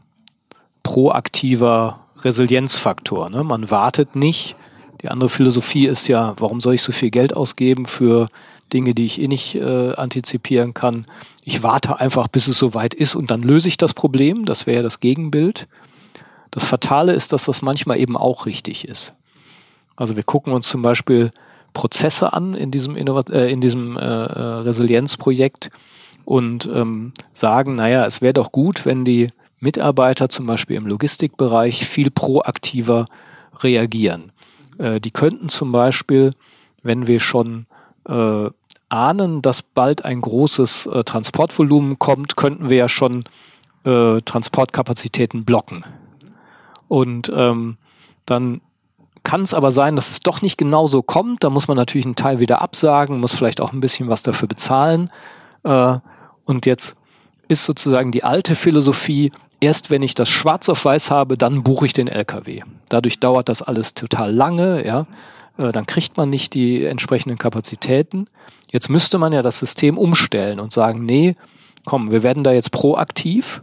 proaktiver Resilienzfaktor. Ne? Man wartet nicht. Die andere Philosophie ist ja, warum soll ich so viel Geld ausgeben für Dinge, die ich eh nicht äh, antizipieren kann? Ich warte einfach, bis es soweit ist und dann löse ich das Problem. Das wäre ja das Gegenbild. Das Fatale ist, dass das manchmal eben auch richtig ist. Also wir gucken uns zum Beispiel Prozesse an in diesem, Innovat äh, in diesem äh, äh, Resilienzprojekt und ähm, sagen, naja, es wäre doch gut, wenn die Mitarbeiter zum Beispiel im Logistikbereich viel proaktiver reagieren. Äh, die könnten zum Beispiel, wenn wir schon äh, ahnen, dass bald ein großes äh, Transportvolumen kommt, könnten wir ja schon äh, Transportkapazitäten blocken Und ähm, dann kann es aber sein, dass es doch nicht genau so kommt. Da muss man natürlich einen Teil wieder absagen, muss vielleicht auch ein bisschen was dafür bezahlen. Äh, und jetzt ist sozusagen die alte Philosophie, erst wenn ich das schwarz auf weiß habe, dann buche ich den LKW. Dadurch dauert das alles total lange, ja. Äh, dann kriegt man nicht die entsprechenden Kapazitäten. Jetzt müsste man ja das System umstellen und sagen, nee, komm, wir werden da jetzt proaktiv,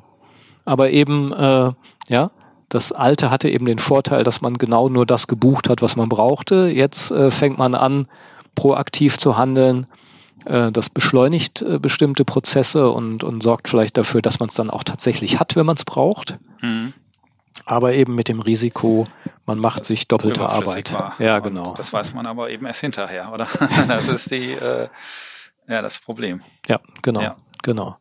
aber eben, äh, ja, das alte hatte eben den Vorteil, dass man genau nur das gebucht hat, was man brauchte. Jetzt äh, fängt man an, proaktiv zu handeln. Äh, das beschleunigt äh, bestimmte Prozesse und, und sorgt vielleicht dafür, dass man es dann auch tatsächlich hat, wenn man es braucht. Mhm. Aber eben mit dem Risiko, man macht das sich doppelte Arbeit. War. Ja, genau. das weiß man aber eben erst hinterher, oder? das ist die, äh, ja, das Problem. Ja, genau, ja. genau.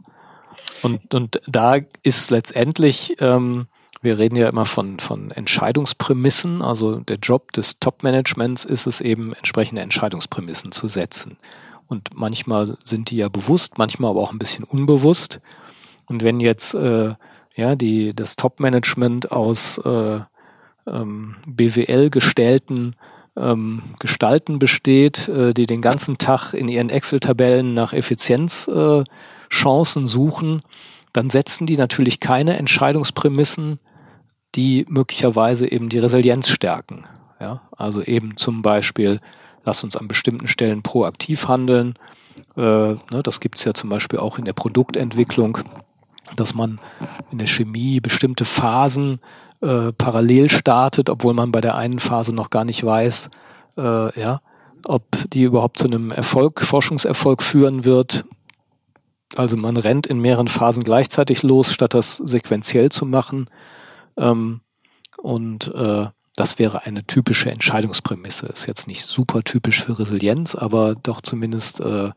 Und, und da ist letztendlich, ähm, wir reden ja immer von, von Entscheidungsprämissen. Also der Job des Top-Managements ist es eben, entsprechende Entscheidungsprämissen zu setzen. Und manchmal sind die ja bewusst, manchmal aber auch ein bisschen unbewusst. Und wenn jetzt äh, ja die das Top-Management aus äh, ähm, BWL gestellten ähm, Gestalten besteht, äh, die den ganzen Tag in ihren Excel-Tabellen nach Effizienzchancen äh, suchen, dann setzen die natürlich keine Entscheidungsprämissen die möglicherweise eben die Resilienz stärken. Ja, also eben zum Beispiel, lass uns an bestimmten Stellen proaktiv handeln. Äh, ne, das gibt's ja zum Beispiel auch in der Produktentwicklung, dass man in der Chemie bestimmte Phasen äh, parallel startet, obwohl man bei der einen Phase noch gar nicht weiß, äh, ja, ob die überhaupt zu einem Erfolg, Forschungserfolg führen wird. Also man rennt in mehreren Phasen gleichzeitig los, statt das sequenziell zu machen. Ähm, und äh, das wäre eine typische Entscheidungsprämisse. Ist jetzt nicht super typisch für Resilienz, aber doch zumindest äh,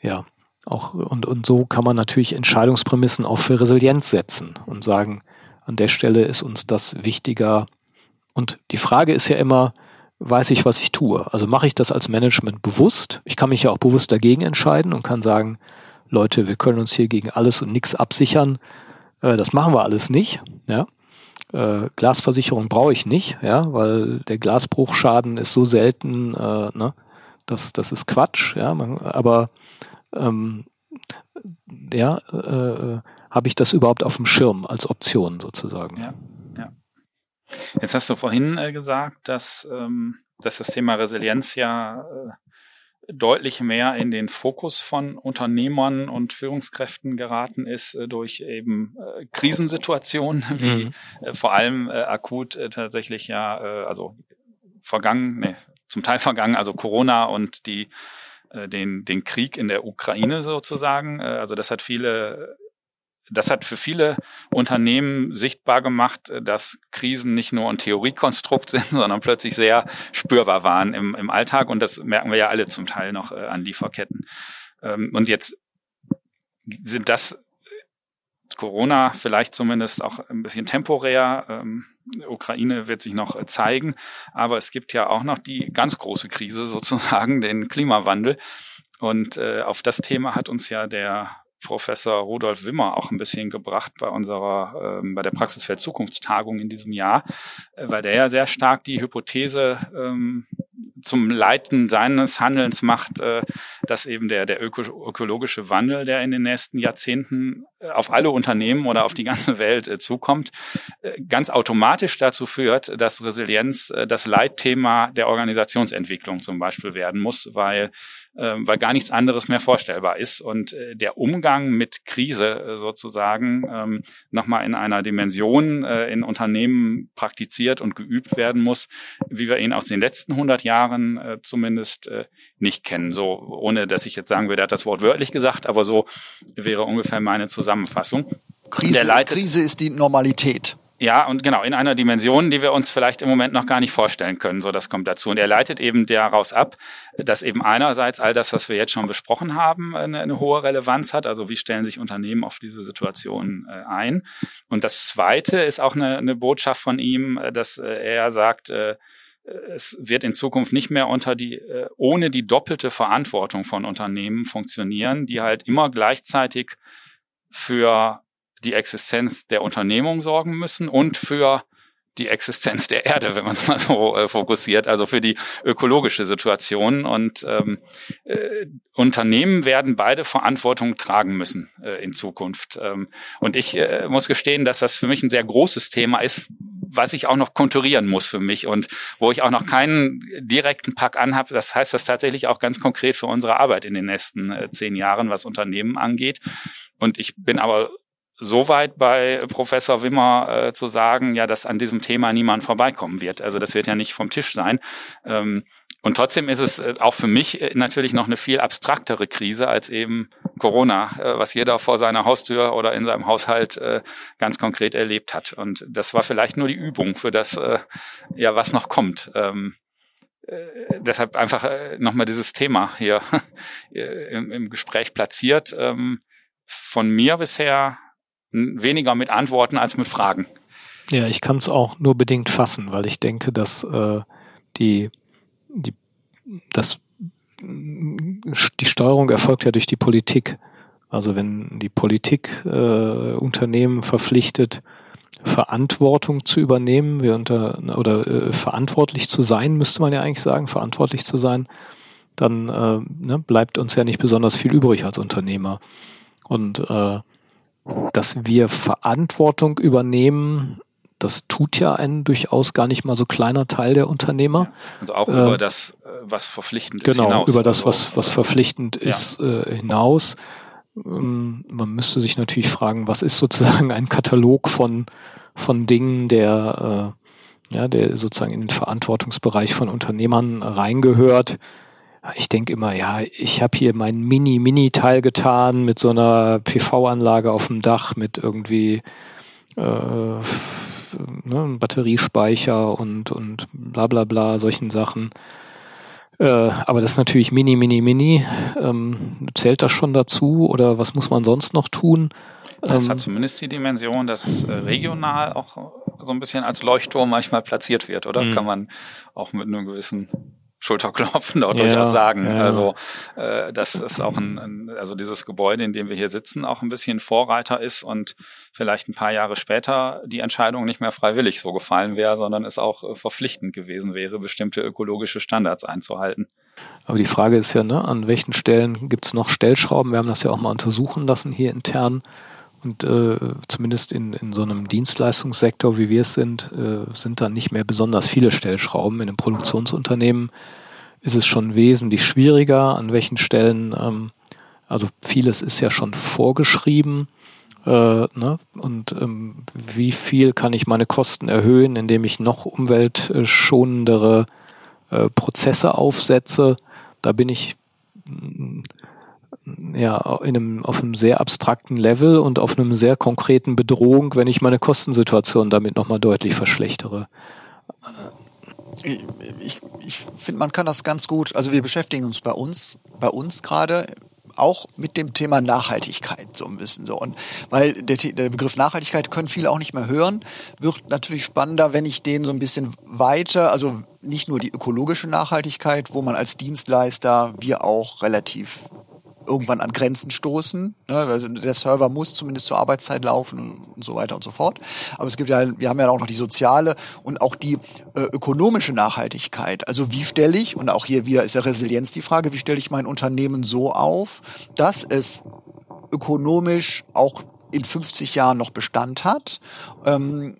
ja auch und und so kann man natürlich Entscheidungsprämissen auch für Resilienz setzen und sagen, an der Stelle ist uns das wichtiger. Und die Frage ist ja immer, weiß ich, was ich tue? Also mache ich das als Management bewusst? Ich kann mich ja auch bewusst dagegen entscheiden und kann sagen, Leute, wir können uns hier gegen alles und nichts absichern. Äh, das machen wir alles nicht. Ja. Äh, Glasversicherung brauche ich nicht, ja, weil der Glasbruchschaden ist so selten, äh, ne, das, das ist Quatsch, ja, man, aber ähm, ja, äh, habe ich das überhaupt auf dem Schirm als Option sozusagen? Ja, ja. Jetzt hast du vorhin äh, gesagt, dass, ähm, dass das Thema Resilienz ja äh, deutlich mehr in den Fokus von Unternehmern und Führungskräften geraten ist äh, durch eben äh, Krisensituationen, wie mhm. äh, vor allem akut tatsächlich ja, also vergangen, nee, zum Teil vergangen, also Corona und die den, den Krieg in der Ukraine sozusagen. Also das hat viele das hat für viele Unternehmen sichtbar gemacht, äh, dass Krisen nicht nur ein Theoriekonstrukt sind, sondern plötzlich sehr spürbar waren im, im Alltag. Und das merken wir ja alle zum Teil noch äh, an Lieferketten. Ähm, und jetzt sind das Corona vielleicht zumindest auch ein bisschen temporär. Ähm, Ukraine wird sich noch äh, zeigen. Aber es gibt ja auch noch die ganz große Krise sozusagen, den Klimawandel. Und äh, auf das Thema hat uns ja der Professor Rudolf Wimmer auch ein bisschen gebracht bei unserer, ähm, bei der Praxisfeld Zukunftstagung in diesem Jahr, äh, weil der ja sehr stark die Hypothese ähm, zum Leiten seines Handelns macht, äh, dass eben der, der öko ökologische Wandel, der in den nächsten Jahrzehnten äh, auf alle Unternehmen oder auf die ganze Welt äh, zukommt, äh, ganz automatisch dazu führt, dass Resilienz äh, das Leitthema der Organisationsentwicklung zum Beispiel werden muss, weil weil gar nichts anderes mehr vorstellbar ist. Und äh, der Umgang mit Krise äh, sozusagen ähm, nochmal in einer Dimension äh, in Unternehmen praktiziert und geübt werden muss, wie wir ihn aus den letzten 100 Jahren zumindest nicht kennen. So, ohne dass ich jetzt sagen würde, er hat das Wort wörtlich gesagt, aber so wäre ungefähr meine Zusammenfassung. Krise, Krise ist die Normalität. Ja, und genau, in einer Dimension, die wir uns vielleicht im Moment noch gar nicht vorstellen können. So, das kommt dazu. Und er leitet eben daraus ab, dass eben einerseits all das, was wir jetzt schon besprochen haben, eine, eine hohe Relevanz hat. Also wie stellen sich Unternehmen auf diese Situation äh, ein? Und das zweite ist auch eine, eine Botschaft von ihm, äh, dass äh, er sagt, äh, es wird in Zukunft nicht mehr unter die, äh, ohne die doppelte Verantwortung von Unternehmen funktionieren, die halt immer gleichzeitig für die Existenz der Unternehmung sorgen müssen und für die Existenz der Erde, wenn man es mal so äh, fokussiert, also für die ökologische Situation. Und ähm, äh, Unternehmen werden beide Verantwortung tragen müssen äh, in Zukunft. Ähm, und ich äh, muss gestehen, dass das für mich ein sehr großes Thema ist, was ich auch noch konturieren muss für mich und wo ich auch noch keinen direkten Pack anhabe. Das heißt das tatsächlich auch ganz konkret für unsere Arbeit in den nächsten äh, zehn Jahren, was Unternehmen angeht. Und ich bin aber so weit bei Professor Wimmer äh, zu sagen, ja, dass an diesem Thema niemand vorbeikommen wird. Also das wird ja nicht vom Tisch sein. Ähm, und trotzdem ist es äh, auch für mich äh, natürlich noch eine viel abstraktere Krise als eben Corona, äh, was jeder vor seiner Haustür oder in seinem Haushalt ganz konkret erlebt hat. Und das war vielleicht nur die Übung für das, ja, was noch kommt. Ähm, äh, deshalb einfach nochmal dieses Thema hier im, im Gespräch platziert. Ähm, von mir bisher weniger mit Antworten als mit Fragen. Ja, ich kann es auch nur bedingt fassen, weil ich denke, dass äh, die, die, das, die Steuerung erfolgt ja durch die Politik. Also wenn die Politik äh, Unternehmen verpflichtet, Verantwortung zu übernehmen, wir unter oder äh, verantwortlich zu sein, müsste man ja eigentlich sagen, verantwortlich zu sein, dann äh, ne, bleibt uns ja nicht besonders viel übrig als Unternehmer. Und äh, dass wir Verantwortung übernehmen, das tut ja ein durchaus gar nicht mal so kleiner Teil der Unternehmer. Also auch äh, über das, was verpflichtend genau, ist. Genau, über das, also, was, was verpflichtend ja. ist, äh, hinaus. Ähm, man müsste sich natürlich fragen, was ist sozusagen ein Katalog von, von Dingen, der, äh, ja, der sozusagen in den Verantwortungsbereich von Unternehmern reingehört ich denke immer, ja, ich habe hier mein Mini-Mini-Teil getan mit so einer PV-Anlage auf dem Dach mit irgendwie äh, ne, Batteriespeicher und, und bla bla bla, solchen Sachen. Äh, aber das ist natürlich Mini, Mini, Mini. Ähm, zählt das schon dazu oder was muss man sonst noch tun? Das ähm, hat zumindest die Dimension, dass es äh, regional auch so ein bisschen als Leuchtturm manchmal platziert wird, oder? Mhm. Kann man auch mit einem gewissen Schulterklopfen auch ja, durchaus sagen. Ja. Also äh, das ist auch ein, ein, also dieses Gebäude, in dem wir hier sitzen, auch ein bisschen Vorreiter ist und vielleicht ein paar Jahre später die Entscheidung nicht mehr freiwillig so gefallen wäre, sondern es auch äh, verpflichtend gewesen wäre, bestimmte ökologische Standards einzuhalten. Aber die Frage ist ja, ne, an welchen Stellen gibt es noch Stellschrauben? Wir haben das ja auch mal untersuchen lassen hier intern. Und äh, zumindest in, in so einem Dienstleistungssektor, wie wir es sind, äh, sind da nicht mehr besonders viele Stellschrauben. In einem Produktionsunternehmen ist es schon wesentlich schwieriger, an welchen Stellen, ähm, also vieles ist ja schon vorgeschrieben. Äh, ne? Und ähm, wie viel kann ich meine Kosten erhöhen, indem ich noch umweltschonendere äh, Prozesse aufsetze? Da bin ich ja, in einem, auf einem sehr abstrakten Level und auf einem sehr konkreten Bedrohung, wenn ich meine Kostensituation damit nochmal deutlich verschlechtere. Ich, ich, ich finde, man kann das ganz gut, also wir beschäftigen uns bei uns, bei uns gerade auch mit dem Thema Nachhaltigkeit so ein bisschen so. Und weil der, der, Begriff Nachhaltigkeit können viele auch nicht mehr hören, wird natürlich spannender, wenn ich den so ein bisschen weiter, also nicht nur die ökologische Nachhaltigkeit, wo man als Dienstleister wir auch relativ irgendwann an Grenzen stoßen. Ne? Der Server muss zumindest zur Arbeitszeit laufen und so weiter und so fort. Aber es gibt ja, wir haben ja auch noch die soziale und auch die äh, ökonomische Nachhaltigkeit. Also wie stelle ich, und auch hier wieder ist ja Resilienz die Frage, wie stelle ich mein Unternehmen so auf, dass es ökonomisch auch in 50 Jahren noch Bestand hat ähm,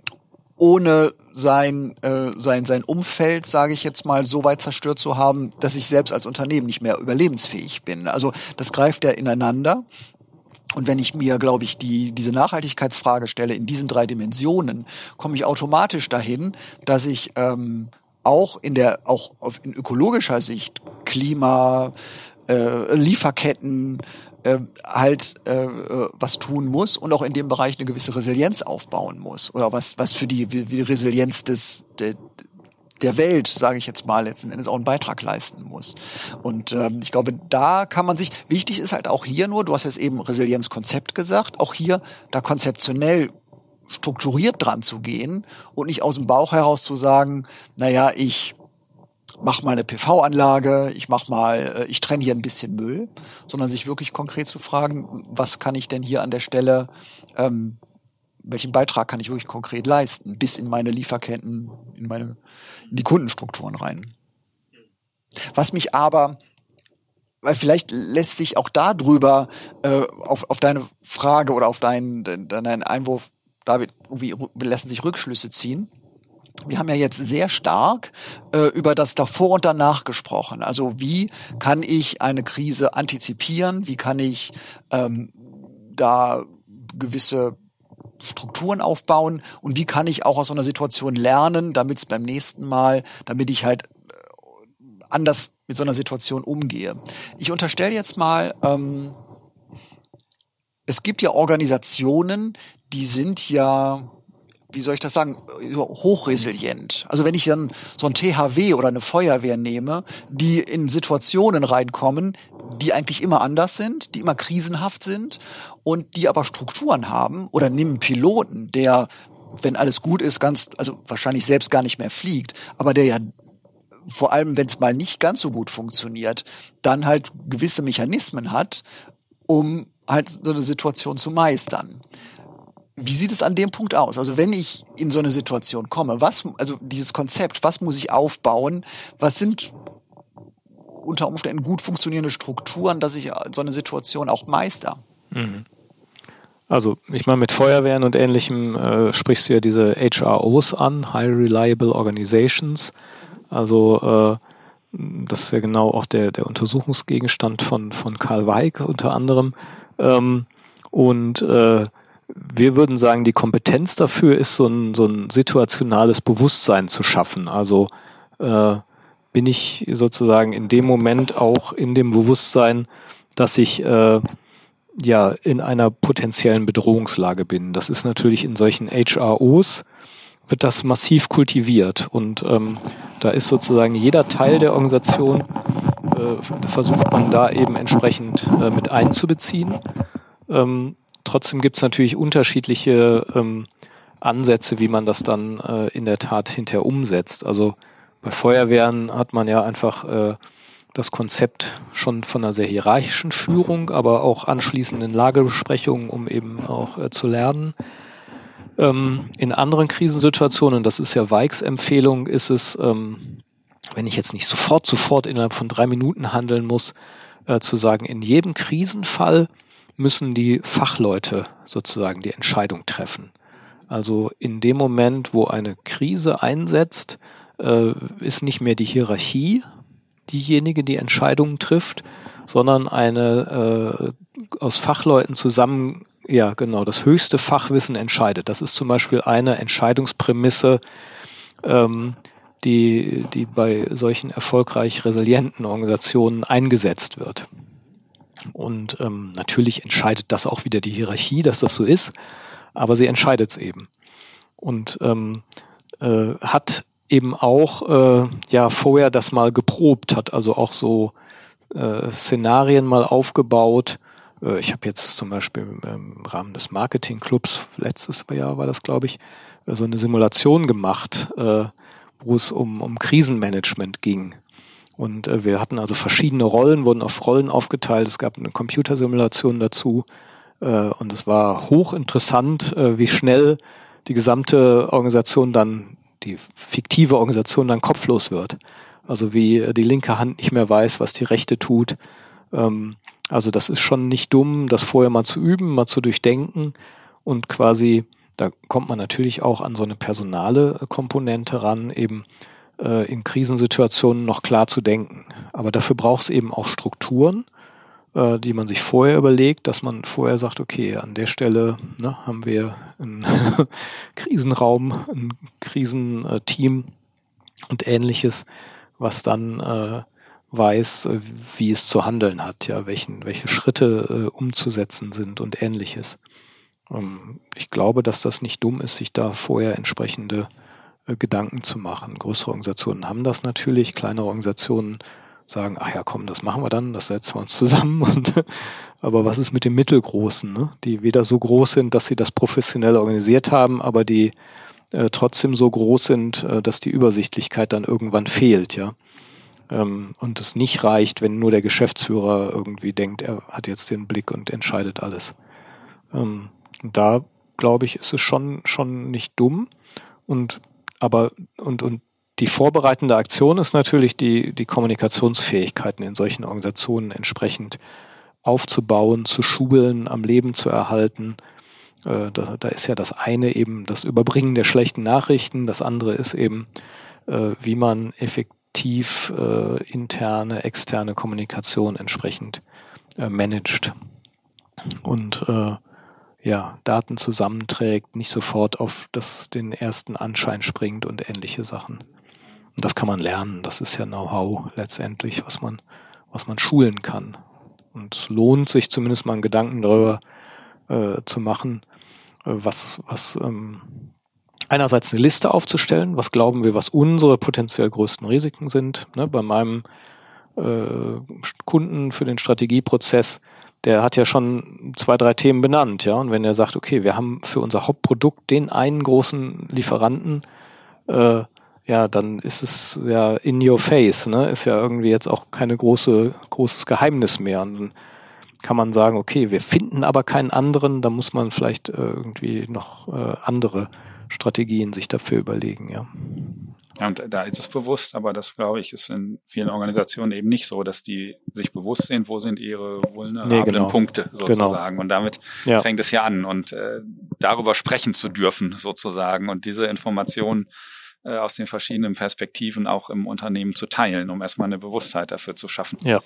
ohne sein, äh, sein, sein Umfeld, sage ich jetzt mal, so weit zerstört zu haben, dass ich selbst als Unternehmen nicht mehr überlebensfähig bin. Also das greift ja ineinander. Und wenn ich mir, glaube ich, die, diese Nachhaltigkeitsfrage stelle in diesen drei Dimensionen, komme ich automatisch dahin, dass ich ähm, auch in der, auch auf, in ökologischer Sicht Klima, äh, Lieferketten, äh, halt äh, was tun muss und auch in dem Bereich eine gewisse Resilienz aufbauen muss oder was was für die, wie die Resilienz des der, der Welt, sage ich jetzt mal, letzten Endes auch einen Beitrag leisten muss. Und ähm, ich glaube, da kann man sich, wichtig ist halt auch hier nur, du hast jetzt eben Resilienzkonzept gesagt, auch hier da konzeptionell strukturiert dran zu gehen und nicht aus dem Bauch heraus zu sagen, naja, ich mach mal eine PV-Anlage, ich mach mal, äh, ich trenne hier ein bisschen Müll, sondern sich wirklich konkret zu fragen, was kann ich denn hier an der Stelle ähm, welchen Beitrag kann ich wirklich konkret leisten, bis in meine Lieferketten, in meine, in die Kundenstrukturen rein. Was mich aber, weil vielleicht lässt sich auch darüber äh, auf, auf deine Frage oder auf deinen, deinen Einwurf, David, irgendwie lassen sich Rückschlüsse ziehen. Wir haben ja jetzt sehr stark äh, über das davor und danach gesprochen. Also wie kann ich eine Krise antizipieren? Wie kann ich ähm, da gewisse Strukturen aufbauen und wie kann ich auch aus so einer Situation lernen, damit es beim nächsten Mal, damit ich halt äh, anders mit so einer Situation umgehe. Ich unterstelle jetzt mal, ähm, es gibt ja Organisationen, die sind ja wie soll ich das sagen, hochresilient. Also wenn ich dann so ein THW oder eine Feuerwehr nehme, die in Situationen reinkommen, die eigentlich immer anders sind, die immer krisenhaft sind und die aber Strukturen haben, oder einen Piloten, der, wenn alles gut ist, ganz, also wahrscheinlich selbst gar nicht mehr fliegt, aber der ja vor allem, wenn es mal nicht ganz so gut funktioniert, dann halt gewisse Mechanismen hat, um halt so eine Situation zu meistern. Wie sieht es an dem Punkt aus? Also wenn ich in so eine Situation komme, was, also dieses Konzept, was muss ich aufbauen? Was sind unter Umständen gut funktionierende Strukturen, dass ich so eine Situation auch meister? Mhm. Also ich meine, mit Feuerwehren und ähnlichem äh, sprichst du ja diese HROs an, High Reliable Organizations. Also äh, das ist ja genau auch der, der Untersuchungsgegenstand von, von Karl Weig unter anderem. Ähm, und äh, wir würden sagen, die Kompetenz dafür ist so ein, so ein situationales Bewusstsein zu schaffen. Also äh, bin ich sozusagen in dem Moment auch in dem Bewusstsein, dass ich äh, ja in einer potenziellen Bedrohungslage bin. Das ist natürlich in solchen HROs wird das massiv kultiviert und ähm, da ist sozusagen jeder Teil der Organisation äh, versucht man da eben entsprechend äh, mit einzubeziehen. Ähm, Trotzdem gibt es natürlich unterschiedliche ähm, Ansätze, wie man das dann äh, in der Tat hinterher umsetzt. Also bei Feuerwehren hat man ja einfach äh, das Konzept schon von einer sehr hierarchischen Führung, aber auch anschließenden Lagebesprechungen, um eben auch äh, zu lernen. Ähm, in anderen Krisensituationen, das ist ja Weiks Empfehlung, ist es, ähm, wenn ich jetzt nicht sofort, sofort innerhalb von drei Minuten handeln muss, äh, zu sagen, in jedem Krisenfall müssen die Fachleute sozusagen die Entscheidung treffen. Also in dem Moment, wo eine Krise einsetzt, äh, ist nicht mehr die Hierarchie diejenige, die Entscheidungen trifft, sondern eine äh, aus Fachleuten zusammen, ja genau, das höchste Fachwissen entscheidet. Das ist zum Beispiel eine Entscheidungsprämisse, ähm, die, die bei solchen erfolgreich resilienten Organisationen eingesetzt wird. Und ähm, natürlich entscheidet das auch wieder die Hierarchie, dass das so ist, aber sie entscheidet es eben. Und ähm, äh, hat eben auch äh, ja vorher das mal geprobt, hat also auch so äh, Szenarien mal aufgebaut. Äh, ich habe jetzt zum Beispiel im Rahmen des Marketingclubs, letztes Jahr war das, glaube ich, so eine Simulation gemacht, äh, wo es um, um Krisenmanagement ging. Und äh, wir hatten also verschiedene Rollen, wurden auf Rollen aufgeteilt. Es gab eine Computersimulation dazu. Äh, und es war hochinteressant, äh, wie schnell die gesamte Organisation dann, die fiktive Organisation dann kopflos wird. Also wie äh, die linke Hand nicht mehr weiß, was die rechte tut. Ähm, also das ist schon nicht dumm, das vorher mal zu üben, mal zu durchdenken und quasi, da kommt man natürlich auch an so eine personale Komponente ran, eben äh, in Krisensituationen noch klar zu denken. Aber dafür braucht es eben auch Strukturen, äh, die man sich vorher überlegt, dass man vorher sagt, okay, an der Stelle ne, haben wir einen Krisenraum, ein Krisenteam und ähnliches, was dann äh, weiß, äh, wie es zu handeln hat, ja, welchen, welche Schritte äh, umzusetzen sind und ähnliches. Ähm, ich glaube, dass das nicht dumm ist, sich da vorher entsprechende Gedanken zu machen. Größere Organisationen haben das natürlich, kleinere Organisationen sagen, ach ja, komm, das machen wir dann, das setzen wir uns zusammen. Und, aber was ist mit den Mittelgroßen, ne? die weder so groß sind, dass sie das professionell organisiert haben, aber die äh, trotzdem so groß sind, äh, dass die Übersichtlichkeit dann irgendwann fehlt, ja. Ähm, und es nicht reicht, wenn nur der Geschäftsführer irgendwie denkt, er hat jetzt den Blick und entscheidet alles. Ähm, da glaube ich, ist es schon, schon nicht dumm. Und, aber, und, und die vorbereitende Aktion ist natürlich, die, die Kommunikationsfähigkeiten in solchen Organisationen entsprechend aufzubauen, zu schulen, am Leben zu erhalten. Äh, da, da ist ja das eine eben das Überbringen der schlechten Nachrichten, das andere ist eben, äh, wie man effektiv äh, interne, externe Kommunikation entsprechend äh, managt und äh, ja, Daten zusammenträgt, nicht sofort auf das, den ersten Anschein springt und ähnliche Sachen. Und das kann man lernen. Das ist ja Know-how letztendlich, was man, was man schulen kann. Und es lohnt sich zumindest mal einen Gedanken darüber äh, zu machen, äh, was, was ähm, einerseits eine Liste aufzustellen, was glauben wir, was unsere potenziell größten Risiken sind. Ne, bei meinem äh, Kunden für den Strategieprozess, der hat ja schon zwei, drei Themen benannt, ja. Und wenn er sagt, okay, wir haben für unser Hauptprodukt den einen großen Lieferanten, äh, ja, dann ist es ja in your face, ne? Ist ja irgendwie jetzt auch keine große, großes Geheimnis mehr. Und dann kann man sagen, okay, wir finden aber keinen anderen, da muss man vielleicht äh, irgendwie noch äh, andere Strategien sich dafür überlegen, ja. Ja, und da ist es bewusst, aber das glaube ich ist in vielen Organisationen eben nicht so, dass die sich bewusst sind, wo sind ihre vulnerablen nee, genau. Punkte genau. sozusagen. Genau. Und damit ja. fängt es ja an und äh, darüber sprechen zu dürfen sozusagen und diese Informationen äh, aus den verschiedenen Perspektiven auch im Unternehmen zu teilen, um erstmal eine Bewusstheit dafür zu schaffen. Ja.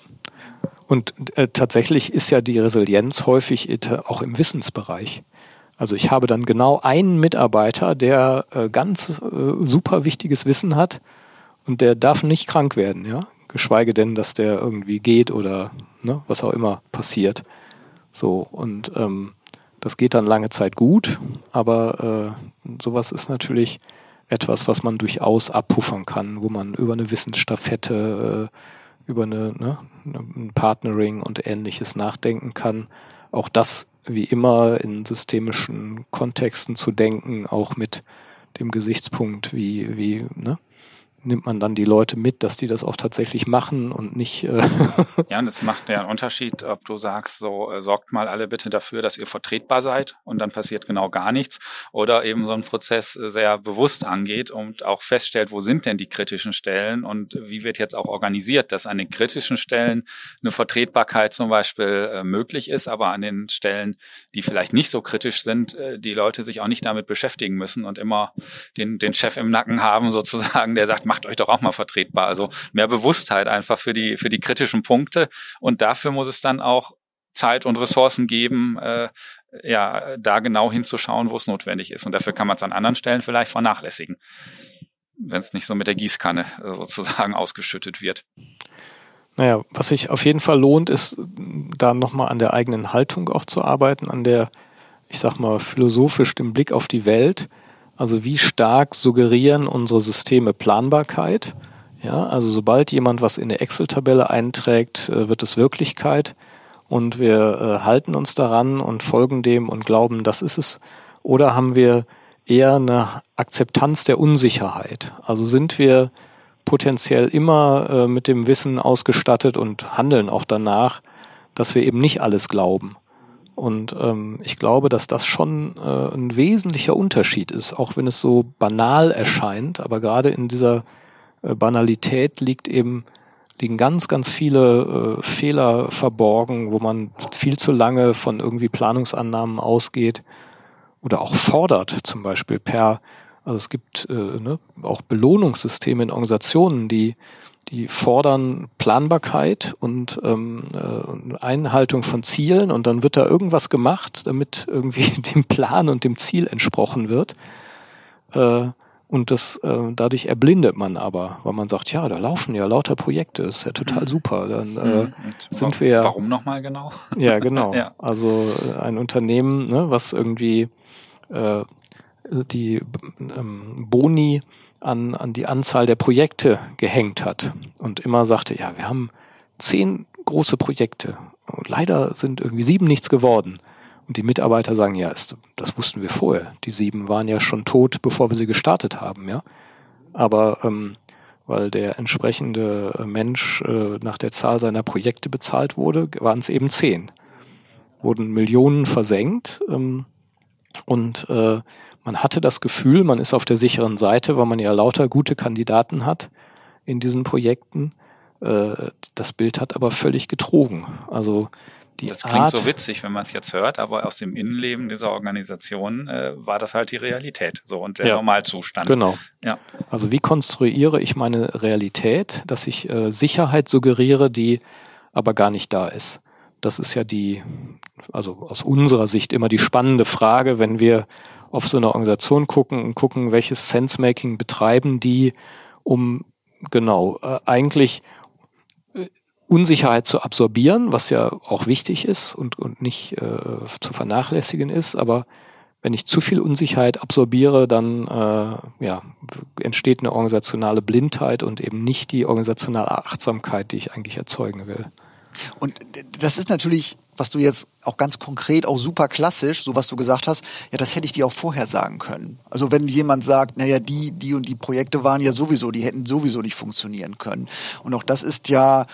Und äh, tatsächlich ist ja die Resilienz häufig auch im Wissensbereich. Also ich habe dann genau einen Mitarbeiter, der äh, ganz äh, super wichtiges Wissen hat und der darf nicht krank werden, ja. Geschweige denn, dass der irgendwie geht oder ne, was auch immer passiert. So, und ähm, das geht dann lange Zeit gut, aber äh, sowas ist natürlich etwas, was man durchaus abpuffern kann, wo man über eine Wissensstaffette, äh, über eine, ne, ein Partnering und ähnliches nachdenken kann. Auch das wie immer in systemischen Kontexten zu denken, auch mit dem Gesichtspunkt, wie, wie, ne? Nimmt man dann die Leute mit, dass die das auch tatsächlich machen und nicht. Äh ja, und es macht ja einen Unterschied, ob du sagst, so äh, sorgt mal alle bitte dafür, dass ihr vertretbar seid und dann passiert genau gar nichts, oder eben so ein Prozess äh, sehr bewusst angeht und auch feststellt, wo sind denn die kritischen Stellen und wie wird jetzt auch organisiert, dass an den kritischen Stellen eine Vertretbarkeit zum Beispiel äh, möglich ist, aber an den Stellen, die vielleicht nicht so kritisch sind, äh, die Leute sich auch nicht damit beschäftigen müssen und immer den, den Chef im Nacken haben sozusagen, der sagt, macht euch doch auch mal vertretbar. Also mehr Bewusstheit einfach für die, für die kritischen Punkte. Und dafür muss es dann auch Zeit und Ressourcen geben, äh, ja, da genau hinzuschauen, wo es notwendig ist. Und dafür kann man es an anderen Stellen vielleicht vernachlässigen, wenn es nicht so mit der Gießkanne äh, sozusagen ausgeschüttet wird. Naja, was sich auf jeden Fall lohnt, ist da nochmal an der eigenen Haltung auch zu arbeiten, an der, ich sag mal, philosophisch dem Blick auf die Welt, also wie stark suggerieren unsere Systeme Planbarkeit? Ja, also sobald jemand was in eine Excel-Tabelle einträgt, äh, wird es Wirklichkeit und wir äh, halten uns daran und folgen dem und glauben, das ist es. Oder haben wir eher eine Akzeptanz der Unsicherheit? Also sind wir potenziell immer äh, mit dem Wissen ausgestattet und handeln auch danach, dass wir eben nicht alles glauben. Und ähm, ich glaube, dass das schon äh, ein wesentlicher Unterschied ist, auch wenn es so banal erscheint. Aber gerade in dieser äh, Banalität liegt eben liegen ganz, ganz viele äh, Fehler verborgen, wo man viel zu lange von irgendwie Planungsannahmen ausgeht oder auch fordert, zum Beispiel per, also es gibt äh, ne, auch Belohnungssysteme in Organisationen, die die fordern Planbarkeit und ähm, äh, Einhaltung von Zielen und dann wird da irgendwas gemacht, damit irgendwie dem Plan und dem Ziel entsprochen wird. Äh, und das äh, dadurch erblindet man aber, weil man sagt, ja, da laufen ja lauter Projekte, ist ja total mhm. super. Dann äh, mhm. sind wir ja. Warum nochmal genau? Ja, genau. ja. Also äh, ein Unternehmen, ne, was irgendwie äh, die ähm, Boni an, an die Anzahl der Projekte gehängt hat und immer sagte, ja, wir haben zehn große Projekte und leider sind irgendwie sieben nichts geworden. Und die Mitarbeiter sagen, ja, ist, das wussten wir vorher. Die sieben waren ja schon tot, bevor wir sie gestartet haben, ja. Aber ähm, weil der entsprechende Mensch äh, nach der Zahl seiner Projekte bezahlt wurde, waren es eben zehn. Wurden Millionen versenkt. Ähm, Und äh, man hatte das Gefühl, man ist auf der sicheren Seite, weil man ja lauter gute Kandidaten hat in diesen Projekten. Äh, das Bild hat aber völlig getrogen. Also die das klingt Art, so witzig, wenn man es jetzt hört, aber aus dem Innenleben dieser Organisation äh, war das halt die Realität, so und der ja, Normalzustand. Genau. Ja. Also wie konstruiere ich meine Realität, dass ich äh, Sicherheit suggeriere, die aber gar nicht da ist? Das ist ja die, also aus unserer Sicht immer die spannende Frage, wenn wir auf so eine Organisation gucken und gucken, welches Sensemaking betreiben die, um genau äh, eigentlich Unsicherheit zu absorbieren, was ja auch wichtig ist und, und nicht äh, zu vernachlässigen ist. Aber wenn ich zu viel Unsicherheit absorbiere, dann äh, ja, entsteht eine organisationale Blindheit und eben nicht die organisationale Achtsamkeit, die ich eigentlich erzeugen will. Und das ist natürlich was du jetzt auch ganz konkret, auch super klassisch, so was du gesagt hast, ja, das hätte ich dir auch vorher sagen können. Also wenn jemand sagt, naja, die, die und die Projekte waren ja sowieso, die hätten sowieso nicht funktionieren können. Und auch das ist ja,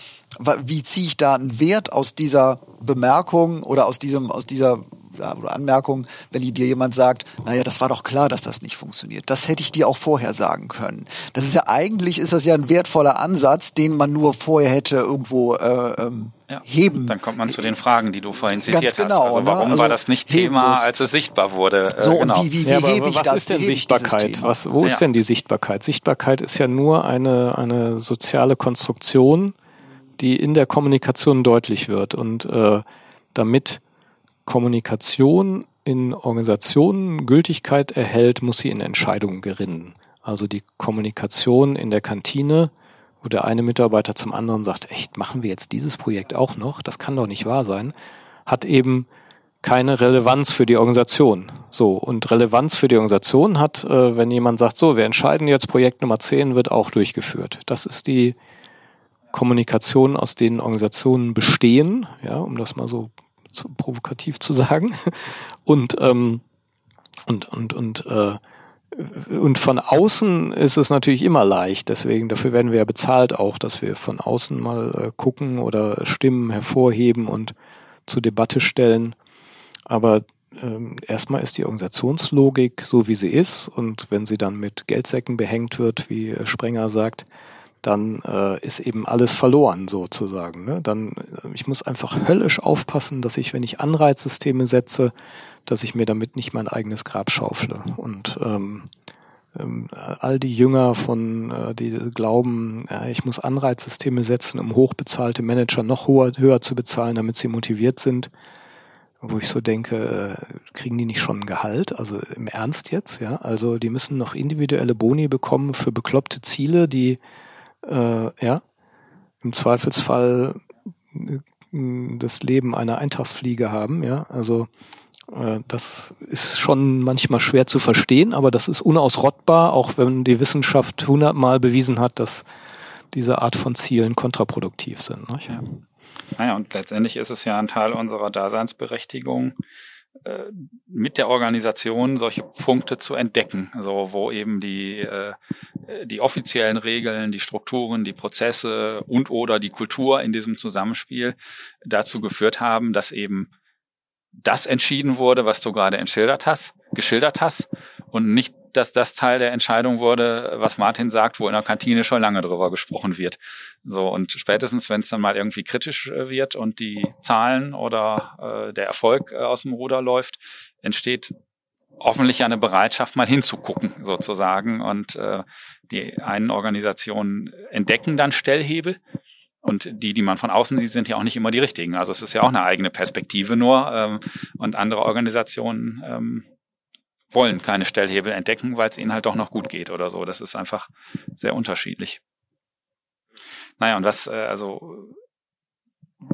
wie ziehe ich da einen Wert aus dieser Bemerkung oder aus diesem, aus dieser oder Anmerkung, wenn dir jemand sagt, naja, das war doch klar, dass das nicht funktioniert. Das hätte ich dir auch vorher sagen können. Das ist ja eigentlich ist das ja ein wertvoller Ansatz, den man nur vorher hätte irgendwo äh, ähm, ja. heben. Dann kommt man zu den Fragen, die du vorhin zitiert genau, hast. Also warum ne? also war das nicht Thema, als es sichtbar wurde? Äh, so genau. und wie, wie, wie ja, hebe ich was das? Was ist denn Sichtbarkeit? Was, wo ist denn die Sichtbarkeit? Sichtbarkeit ist ja nur eine eine soziale Konstruktion, die in der Kommunikation deutlich wird und äh, damit Kommunikation in Organisationen Gültigkeit erhält, muss sie in Entscheidungen gerinnen. Also die Kommunikation in der Kantine, wo der eine Mitarbeiter zum anderen sagt, echt, machen wir jetzt dieses Projekt auch noch? Das kann doch nicht wahr sein, hat eben keine Relevanz für die Organisation. So, und Relevanz für die Organisation hat, äh, wenn jemand sagt, so, wir entscheiden jetzt, Projekt Nummer 10 wird auch durchgeführt. Das ist die Kommunikation, aus denen Organisationen bestehen, ja, um das mal so zu, provokativ zu sagen. Und, ähm, und, und, und, äh, und von außen ist es natürlich immer leicht, deswegen dafür werden wir ja bezahlt auch, dass wir von außen mal äh, gucken oder Stimmen hervorheben und zur Debatte stellen. Aber ähm, erstmal ist die Organisationslogik so, wie sie ist und wenn sie dann mit Geldsäcken behängt wird, wie äh, Sprenger sagt, dann äh, ist eben alles verloren sozusagen. Ne? Dann, äh, ich muss einfach höllisch aufpassen, dass ich, wenn ich Anreizsysteme setze, dass ich mir damit nicht mein eigenes Grab schaufle. Und ähm, ähm, all die Jünger von, äh, die glauben, ja, ich muss Anreizsysteme setzen, um hochbezahlte Manager noch höher, höher zu bezahlen, damit sie motiviert sind, wo ich so denke, äh, kriegen die nicht schon ein Gehalt? Also im Ernst jetzt, ja? Also die müssen noch individuelle Boni bekommen für bekloppte Ziele, die äh, ja, im Zweifelsfall äh, das Leben einer Eintagsfliege haben, ja, also äh, das ist schon manchmal schwer zu verstehen, aber das ist unausrottbar, auch wenn die Wissenschaft hundertmal bewiesen hat, dass diese Art von Zielen kontraproduktiv sind. Nicht? Ja. Naja, und letztendlich ist es ja ein Teil unserer Daseinsberechtigung, mit der Organisation solche Punkte zu entdecken, also wo eben die, äh, die offiziellen Regeln, die Strukturen, die Prozesse und oder die Kultur in diesem Zusammenspiel dazu geführt haben, dass eben das entschieden wurde, was du gerade entschildert hast, geschildert hast und nicht dass das Teil der Entscheidung wurde, was Martin sagt, wo in der Kantine schon lange drüber gesprochen wird. So und spätestens, wenn es dann mal irgendwie kritisch äh, wird und die Zahlen oder äh, der Erfolg äh, aus dem Ruder läuft, entsteht hoffentlich eine Bereitschaft, mal hinzugucken sozusagen. Und äh, die einen Organisationen entdecken dann Stellhebel. Und die, die man von außen sieht, sind ja auch nicht immer die richtigen. Also es ist ja auch eine eigene Perspektive nur. Ähm, und andere Organisationen ähm, wollen keine Stellhebel entdecken, weil es ihnen halt doch noch gut geht oder so. Das ist einfach sehr unterschiedlich. Naja, und was, äh, also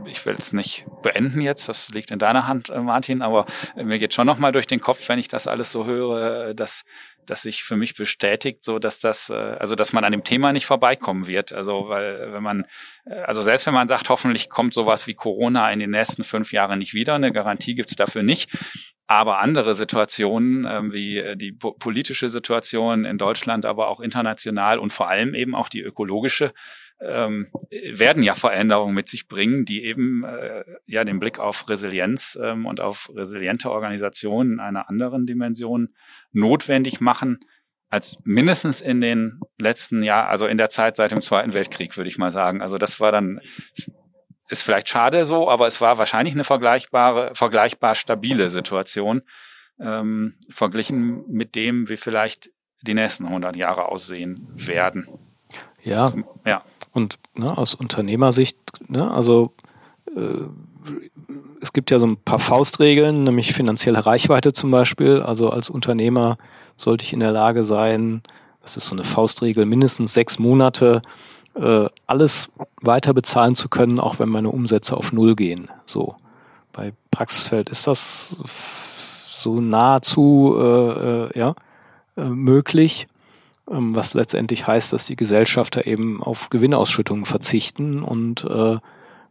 ich will es nicht beenden jetzt, das liegt in deiner Hand, äh, Martin, aber mir geht schon nochmal durch den Kopf, wenn ich das alles so höre, dass, dass sich für mich bestätigt, so dass das, äh, also dass man an dem Thema nicht vorbeikommen wird. Also, weil wenn man, also selbst wenn man sagt, hoffentlich kommt sowas wie Corona in den nächsten fünf Jahren nicht wieder, eine Garantie gibt's dafür nicht. Aber andere Situationen, ähm, wie äh, die politische Situation in Deutschland, aber auch international und vor allem eben auch die ökologische, ähm, werden ja Veränderungen mit sich bringen, die eben äh, ja den Blick auf Resilienz ähm, und auf resiliente Organisationen in einer anderen Dimension notwendig machen als mindestens in den letzten Jahren, also in der Zeit seit dem Zweiten Weltkrieg, würde ich mal sagen. Also das war dann ist vielleicht schade so, aber es war wahrscheinlich eine vergleichbare, vergleichbar stabile Situation ähm, verglichen mit dem, wie vielleicht die nächsten 100 Jahre aussehen werden. Ja. Das, ja. Und ne, aus Unternehmersicht, ne, also äh, es gibt ja so ein paar Faustregeln, nämlich finanzielle Reichweite zum Beispiel. Also als Unternehmer sollte ich in der Lage sein, das ist so eine Faustregel, mindestens sechs Monate äh, alles weiter bezahlen zu können, auch wenn meine Umsätze auf Null gehen. So. Bei Praxisfeld ist das so nahezu äh, äh, ja, äh, möglich, was letztendlich heißt, dass die Gesellschafter eben auf Gewinnausschüttungen verzichten und äh,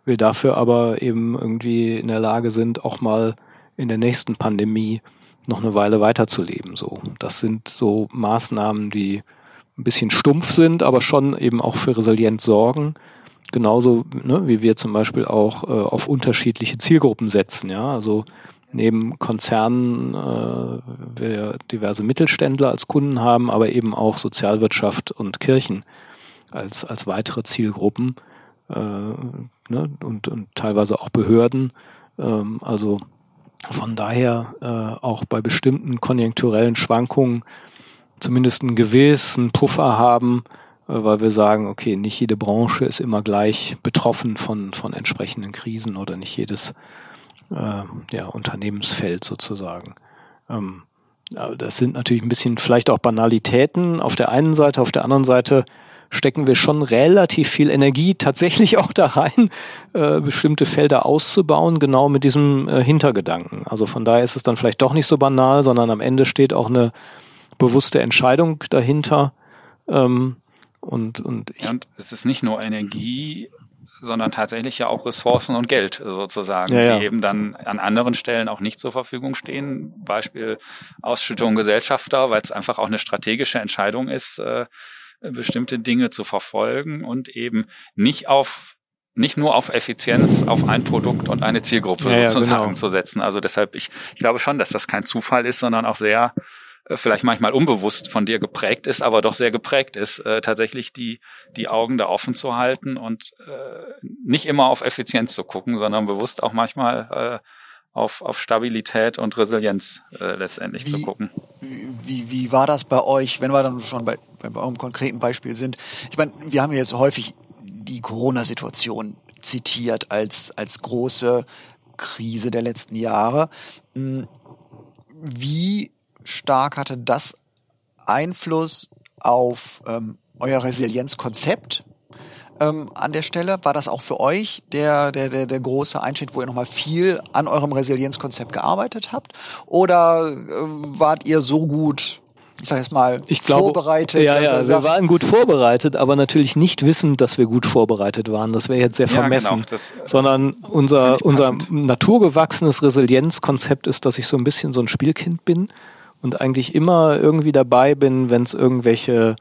wir dafür aber eben irgendwie in der Lage sind, auch mal in der nächsten Pandemie noch eine Weile weiterzuleben. So, das sind so Maßnahmen, die ein bisschen stumpf sind, aber schon eben auch für Resilienz sorgen. Genauso ne, wie wir zum Beispiel auch äh, auf unterschiedliche Zielgruppen setzen. Ja, also neben Konzernen äh, wir diverse Mittelständler als Kunden haben, aber eben auch Sozialwirtschaft und Kirchen als als weitere Zielgruppen äh, ne, und, und teilweise auch Behörden. Ähm, also von daher äh, auch bei bestimmten konjunkturellen Schwankungen zumindest einen gewissen Puffer haben, äh, weil wir sagen, okay, nicht jede Branche ist immer gleich betroffen von, von entsprechenden Krisen oder nicht jedes äh, ja, Unternehmensfeld sozusagen. Ähm, das sind natürlich ein bisschen vielleicht auch Banalitäten auf der einen Seite, auf der anderen Seite stecken wir schon relativ viel Energie tatsächlich auch da rein, äh, bestimmte Felder auszubauen, genau mit diesem äh, Hintergedanken. Also von daher ist es dann vielleicht doch nicht so banal, sondern am Ende steht auch eine bewusste Entscheidung dahinter. Ähm, und, und, ich ja, und es ist nicht nur Energie, sondern tatsächlich ja auch Ressourcen und Geld sozusagen, ja, ja. die eben dann an anderen Stellen auch nicht zur Verfügung stehen. Beispiel Ausschüttung Gesellschafter, weil es einfach auch eine strategische Entscheidung ist, äh, bestimmte Dinge zu verfolgen und eben nicht auf nicht nur auf Effizienz, auf ein Produkt und eine Zielgruppe ja, sozusagen genau. zu setzen. Also deshalb, ich, ich glaube schon, dass das kein Zufall ist, sondern auch sehr vielleicht manchmal unbewusst von dir geprägt ist, aber doch sehr geprägt ist, äh, tatsächlich die, die Augen da offen zu halten und äh, nicht immer auf Effizienz zu gucken, sondern bewusst auch manchmal äh, auf, auf Stabilität und Resilienz äh, letztendlich wie, zu gucken. Wie, wie war das bei euch, wenn wir dann schon bei, bei eurem konkreten Beispiel sind? Ich meine, wir haben jetzt häufig die Corona-Situation zitiert als, als große Krise der letzten Jahre. Hm, wie stark hatte das Einfluss auf ähm, euer Resilienzkonzept? ähm, an der Stelle. War das auch für euch der, der, der, der große Einschnitt, wo ihr nochmal viel an eurem Resilienzkonzept gearbeitet habt? Oder äh, wart ihr so gut ich sag jetzt mal, ich glaube, vorbereitet. Ja, ja, wir waren gut vorbereitet, aber natürlich nicht wissend, dass wir gut vorbereitet waren. Das wäre jetzt sehr vermessen. Ja, genau, das, äh, Sondern unser, unser naturgewachsenes Resilienzkonzept ist, dass ich so ein bisschen so ein Spielkind bin und eigentlich immer irgendwie dabei bin, wenn es irgendwelche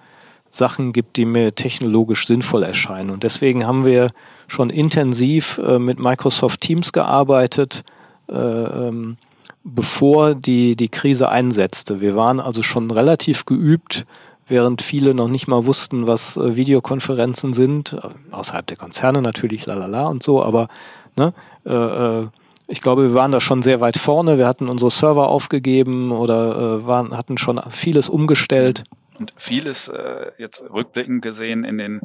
Sachen gibt, die mir technologisch sinnvoll erscheinen. Und deswegen haben wir schon intensiv äh, mit Microsoft Teams gearbeitet, äh, ähm, bevor die, die Krise einsetzte. Wir waren also schon relativ geübt, während viele noch nicht mal wussten, was äh, Videokonferenzen sind, äh, außerhalb der Konzerne natürlich, lalala und so, aber ne, äh, äh, ich glaube, wir waren da schon sehr weit vorne. Wir hatten unsere Server aufgegeben oder äh, waren, hatten schon vieles umgestellt. Und vieles äh, jetzt rückblickend gesehen in den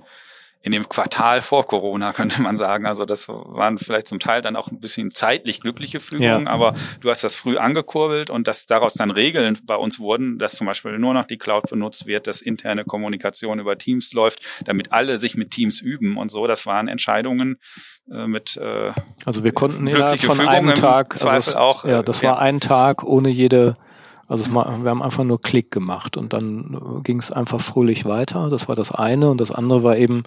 in dem Quartal vor Corona, könnte man sagen. Also das waren vielleicht zum Teil dann auch ein bisschen zeitlich glückliche Fügungen, ja. aber du hast das früh angekurbelt und dass daraus dann Regeln bei uns wurden, dass zum Beispiel nur noch die Cloud benutzt wird, dass interne Kommunikation über Teams läuft, damit alle sich mit Teams üben und so. Das waren Entscheidungen äh, mit äh, Also wir konnten innerhalb von einem Tag, also auch, ja, das äh, war ein Tag ohne jede also es, wir haben einfach nur Klick gemacht und dann ging es einfach fröhlich weiter. Das war das eine. Und das andere war eben,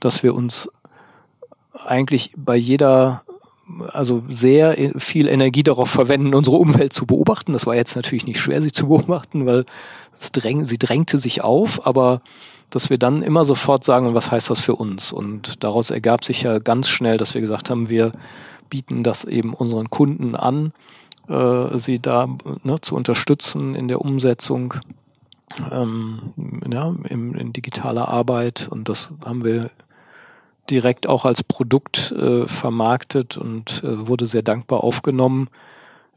dass wir uns eigentlich bei jeder, also sehr viel Energie darauf verwenden, unsere Umwelt zu beobachten. Das war jetzt natürlich nicht schwer, sie zu beobachten, weil es dräng, sie drängte sich auf, aber dass wir dann immer sofort sagen, was heißt das für uns? Und daraus ergab sich ja ganz schnell, dass wir gesagt haben, wir bieten das eben unseren Kunden an, äh, sie da ne, zu unterstützen in der Umsetzung ähm, ja, in, in digitaler Arbeit. Und das haben wir direkt auch als Produkt äh, vermarktet und äh, wurde sehr dankbar aufgenommen.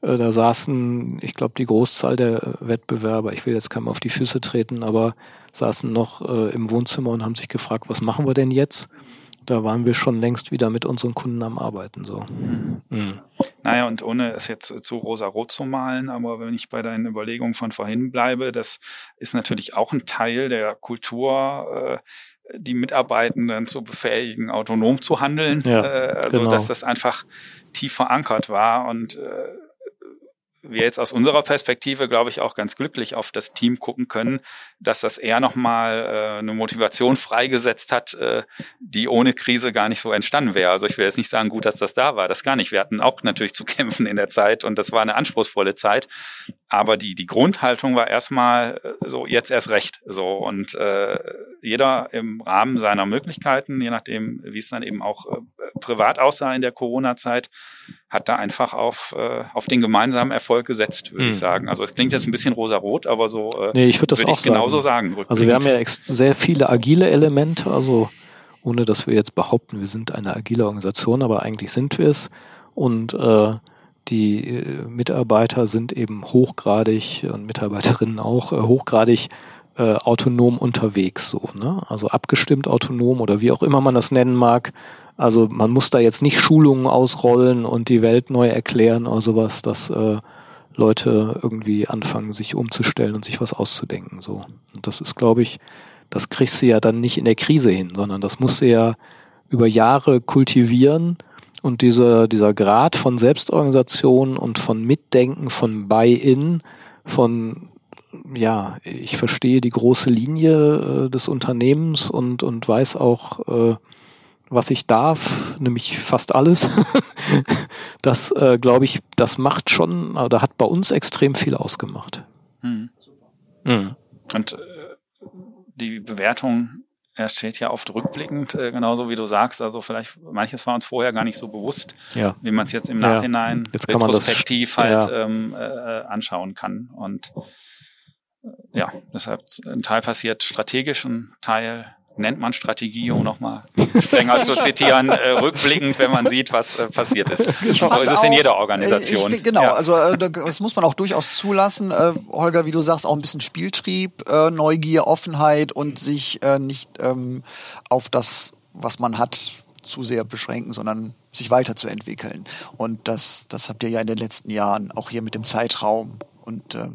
Äh, da saßen, ich glaube, die Großzahl der Wettbewerber, ich will jetzt keinem auf die Füße treten, aber saßen noch äh, im Wohnzimmer und haben sich gefragt, was machen wir denn jetzt? Da waren wir schon längst wieder mit unseren Kunden am Arbeiten. So. Mhm. Naja, und ohne es jetzt zu rosa-rot zu malen, aber wenn ich bei deinen Überlegungen von vorhin bleibe, das ist natürlich auch ein Teil der Kultur, äh, die Mitarbeitenden zu befähigen, autonom zu handeln. Ja, äh, also genau. dass das einfach tief verankert war und äh, wir jetzt aus unserer Perspektive, glaube ich, auch ganz glücklich auf das Team gucken können, dass das eher nochmal äh, eine Motivation freigesetzt hat, äh, die ohne Krise gar nicht so entstanden wäre. Also ich will jetzt nicht sagen, gut, dass das da war, das gar nicht. Wir hatten auch natürlich zu kämpfen in der Zeit und das war eine anspruchsvolle Zeit. Aber die, die Grundhaltung war erstmal äh, so, jetzt erst recht. So und äh, jeder im Rahmen seiner Möglichkeiten, je nachdem, wie es dann eben auch äh, privat aussah in der Corona-Zeit, hat da einfach auf, äh, auf den gemeinsamen Erfolg gesetzt, würde mhm. ich sagen. Also es klingt jetzt ein bisschen rosa-rot, aber so äh, nee, ich würde das würd auch ich genauso sagen. sagen also wir haben ja sehr viele agile Elemente, also ohne dass wir jetzt behaupten, wir sind eine agile Organisation, aber eigentlich sind wir es. Und äh, die äh, Mitarbeiter sind eben hochgradig und Mitarbeiterinnen auch äh, hochgradig äh, autonom unterwegs, so, ne? Also abgestimmt autonom oder wie auch immer man das nennen mag. Also man muss da jetzt nicht Schulungen ausrollen und die Welt neu erklären oder sowas, dass äh, Leute irgendwie anfangen, sich umzustellen und sich was auszudenken. So. Und das ist, glaube ich, das kriegst du ja dann nicht in der Krise hin, sondern das musst du ja über Jahre kultivieren und dieser, dieser Grad von Selbstorganisation und von Mitdenken, von Buy-in, von ja, ich verstehe die große Linie äh, des Unternehmens und, und weiß auch, äh, was ich darf, nämlich fast alles. das äh, glaube ich, das macht schon, oder hat bei uns extrem viel ausgemacht. Mhm. Mhm. Und äh, die Bewertung steht ja oft rückblickend, äh, genauso wie du sagst. Also vielleicht manches war uns vorher gar nicht so bewusst, ja. wie man es jetzt im Nachhinein ja. jetzt retrospektiv halt ja. ähm, äh, anschauen kann. Und äh, ja, deshalb ein Teil passiert strategisch, ein Teil nennt man Strategie, um nochmal strenger zu zitieren, äh, rückblickend, wenn man sieht, was äh, passiert ist. Ich so ist es in jeder Organisation. Ich, genau, ja. also äh, das muss man auch durchaus zulassen. Äh, Holger, wie du sagst, auch ein bisschen Spieltrieb, äh, Neugier, Offenheit und sich äh, nicht ähm, auf das, was man hat, zu sehr beschränken, sondern sich weiterzuentwickeln. Und das, das habt ihr ja in den letzten Jahren auch hier mit dem Zeitraum und äh,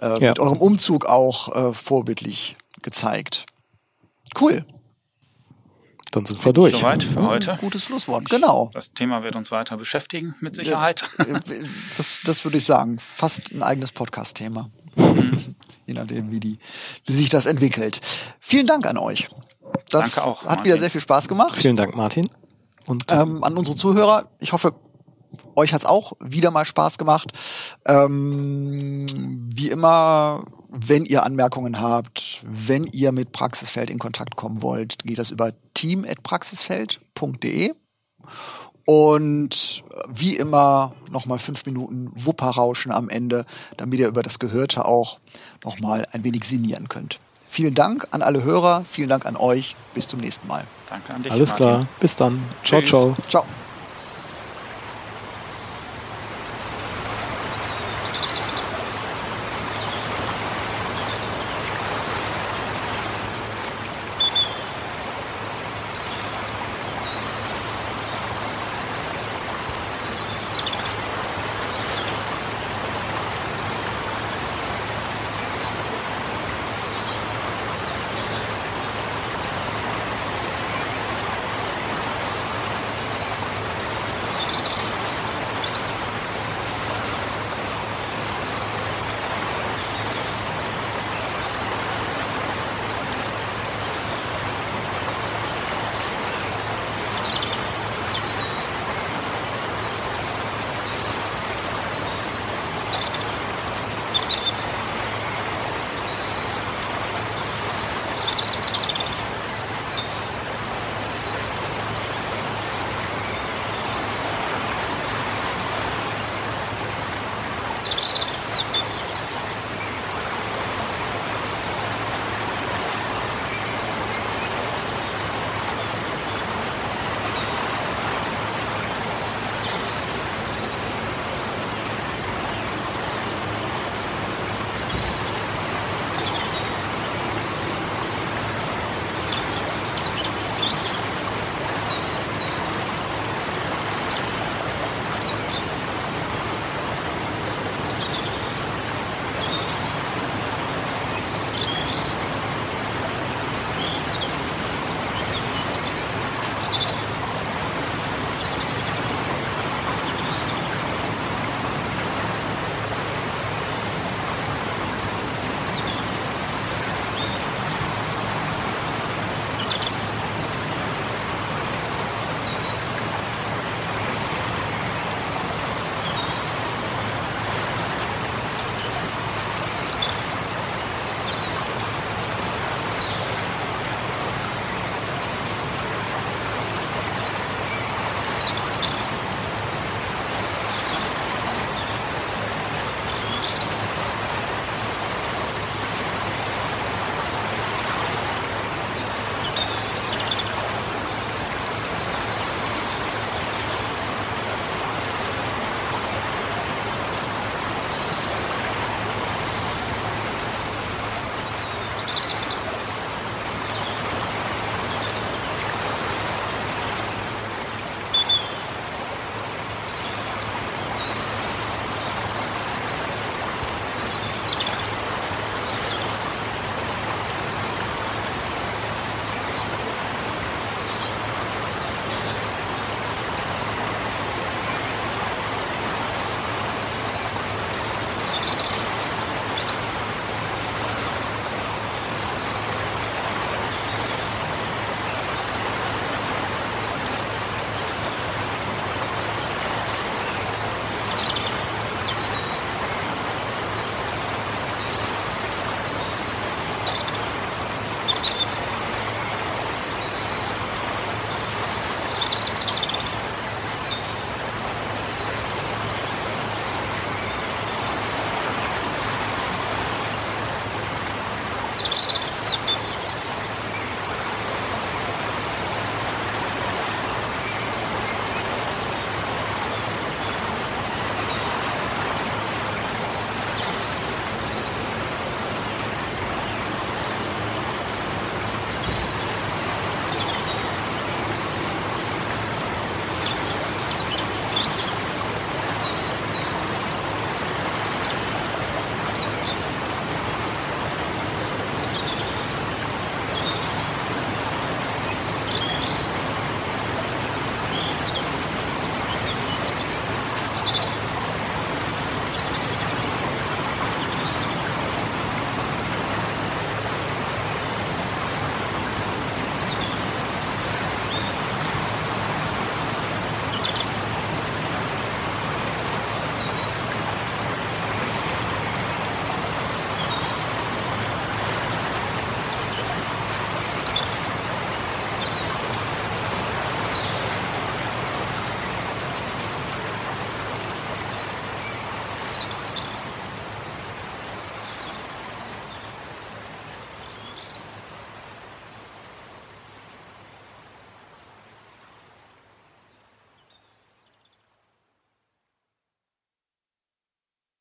äh, ja. mit eurem Umzug auch äh, vorbildlich gezeigt. Cool. Dann sind wir durch. Soweit für Gut, heute. Gutes Schlusswort, genau. Das Thema wird uns weiter beschäftigen, mit Sicherheit. Das, das würde ich sagen. Fast ein eigenes Podcast-Thema. Mhm. Je nachdem, wie, die, wie sich das entwickelt. Vielen Dank an euch. Das Danke auch, hat Martin. wieder sehr viel Spaß gemacht. Vielen Dank, Martin. Und ähm, an unsere Zuhörer, ich hoffe, euch hat's auch wieder mal Spaß gemacht. Ähm, wie immer wenn ihr Anmerkungen habt, wenn ihr mit Praxisfeld in Kontakt kommen wollt, geht das über team.praxisfeld.de. Und wie immer nochmal fünf Minuten Wupperrauschen am Ende, damit ihr über das Gehörte auch nochmal ein wenig sinnieren könnt. Vielen Dank an alle Hörer, vielen Dank an euch. Bis zum nächsten Mal. Danke an dich. Alles Martin. klar. Bis dann. Ciao, Tschüss. ciao. Ciao.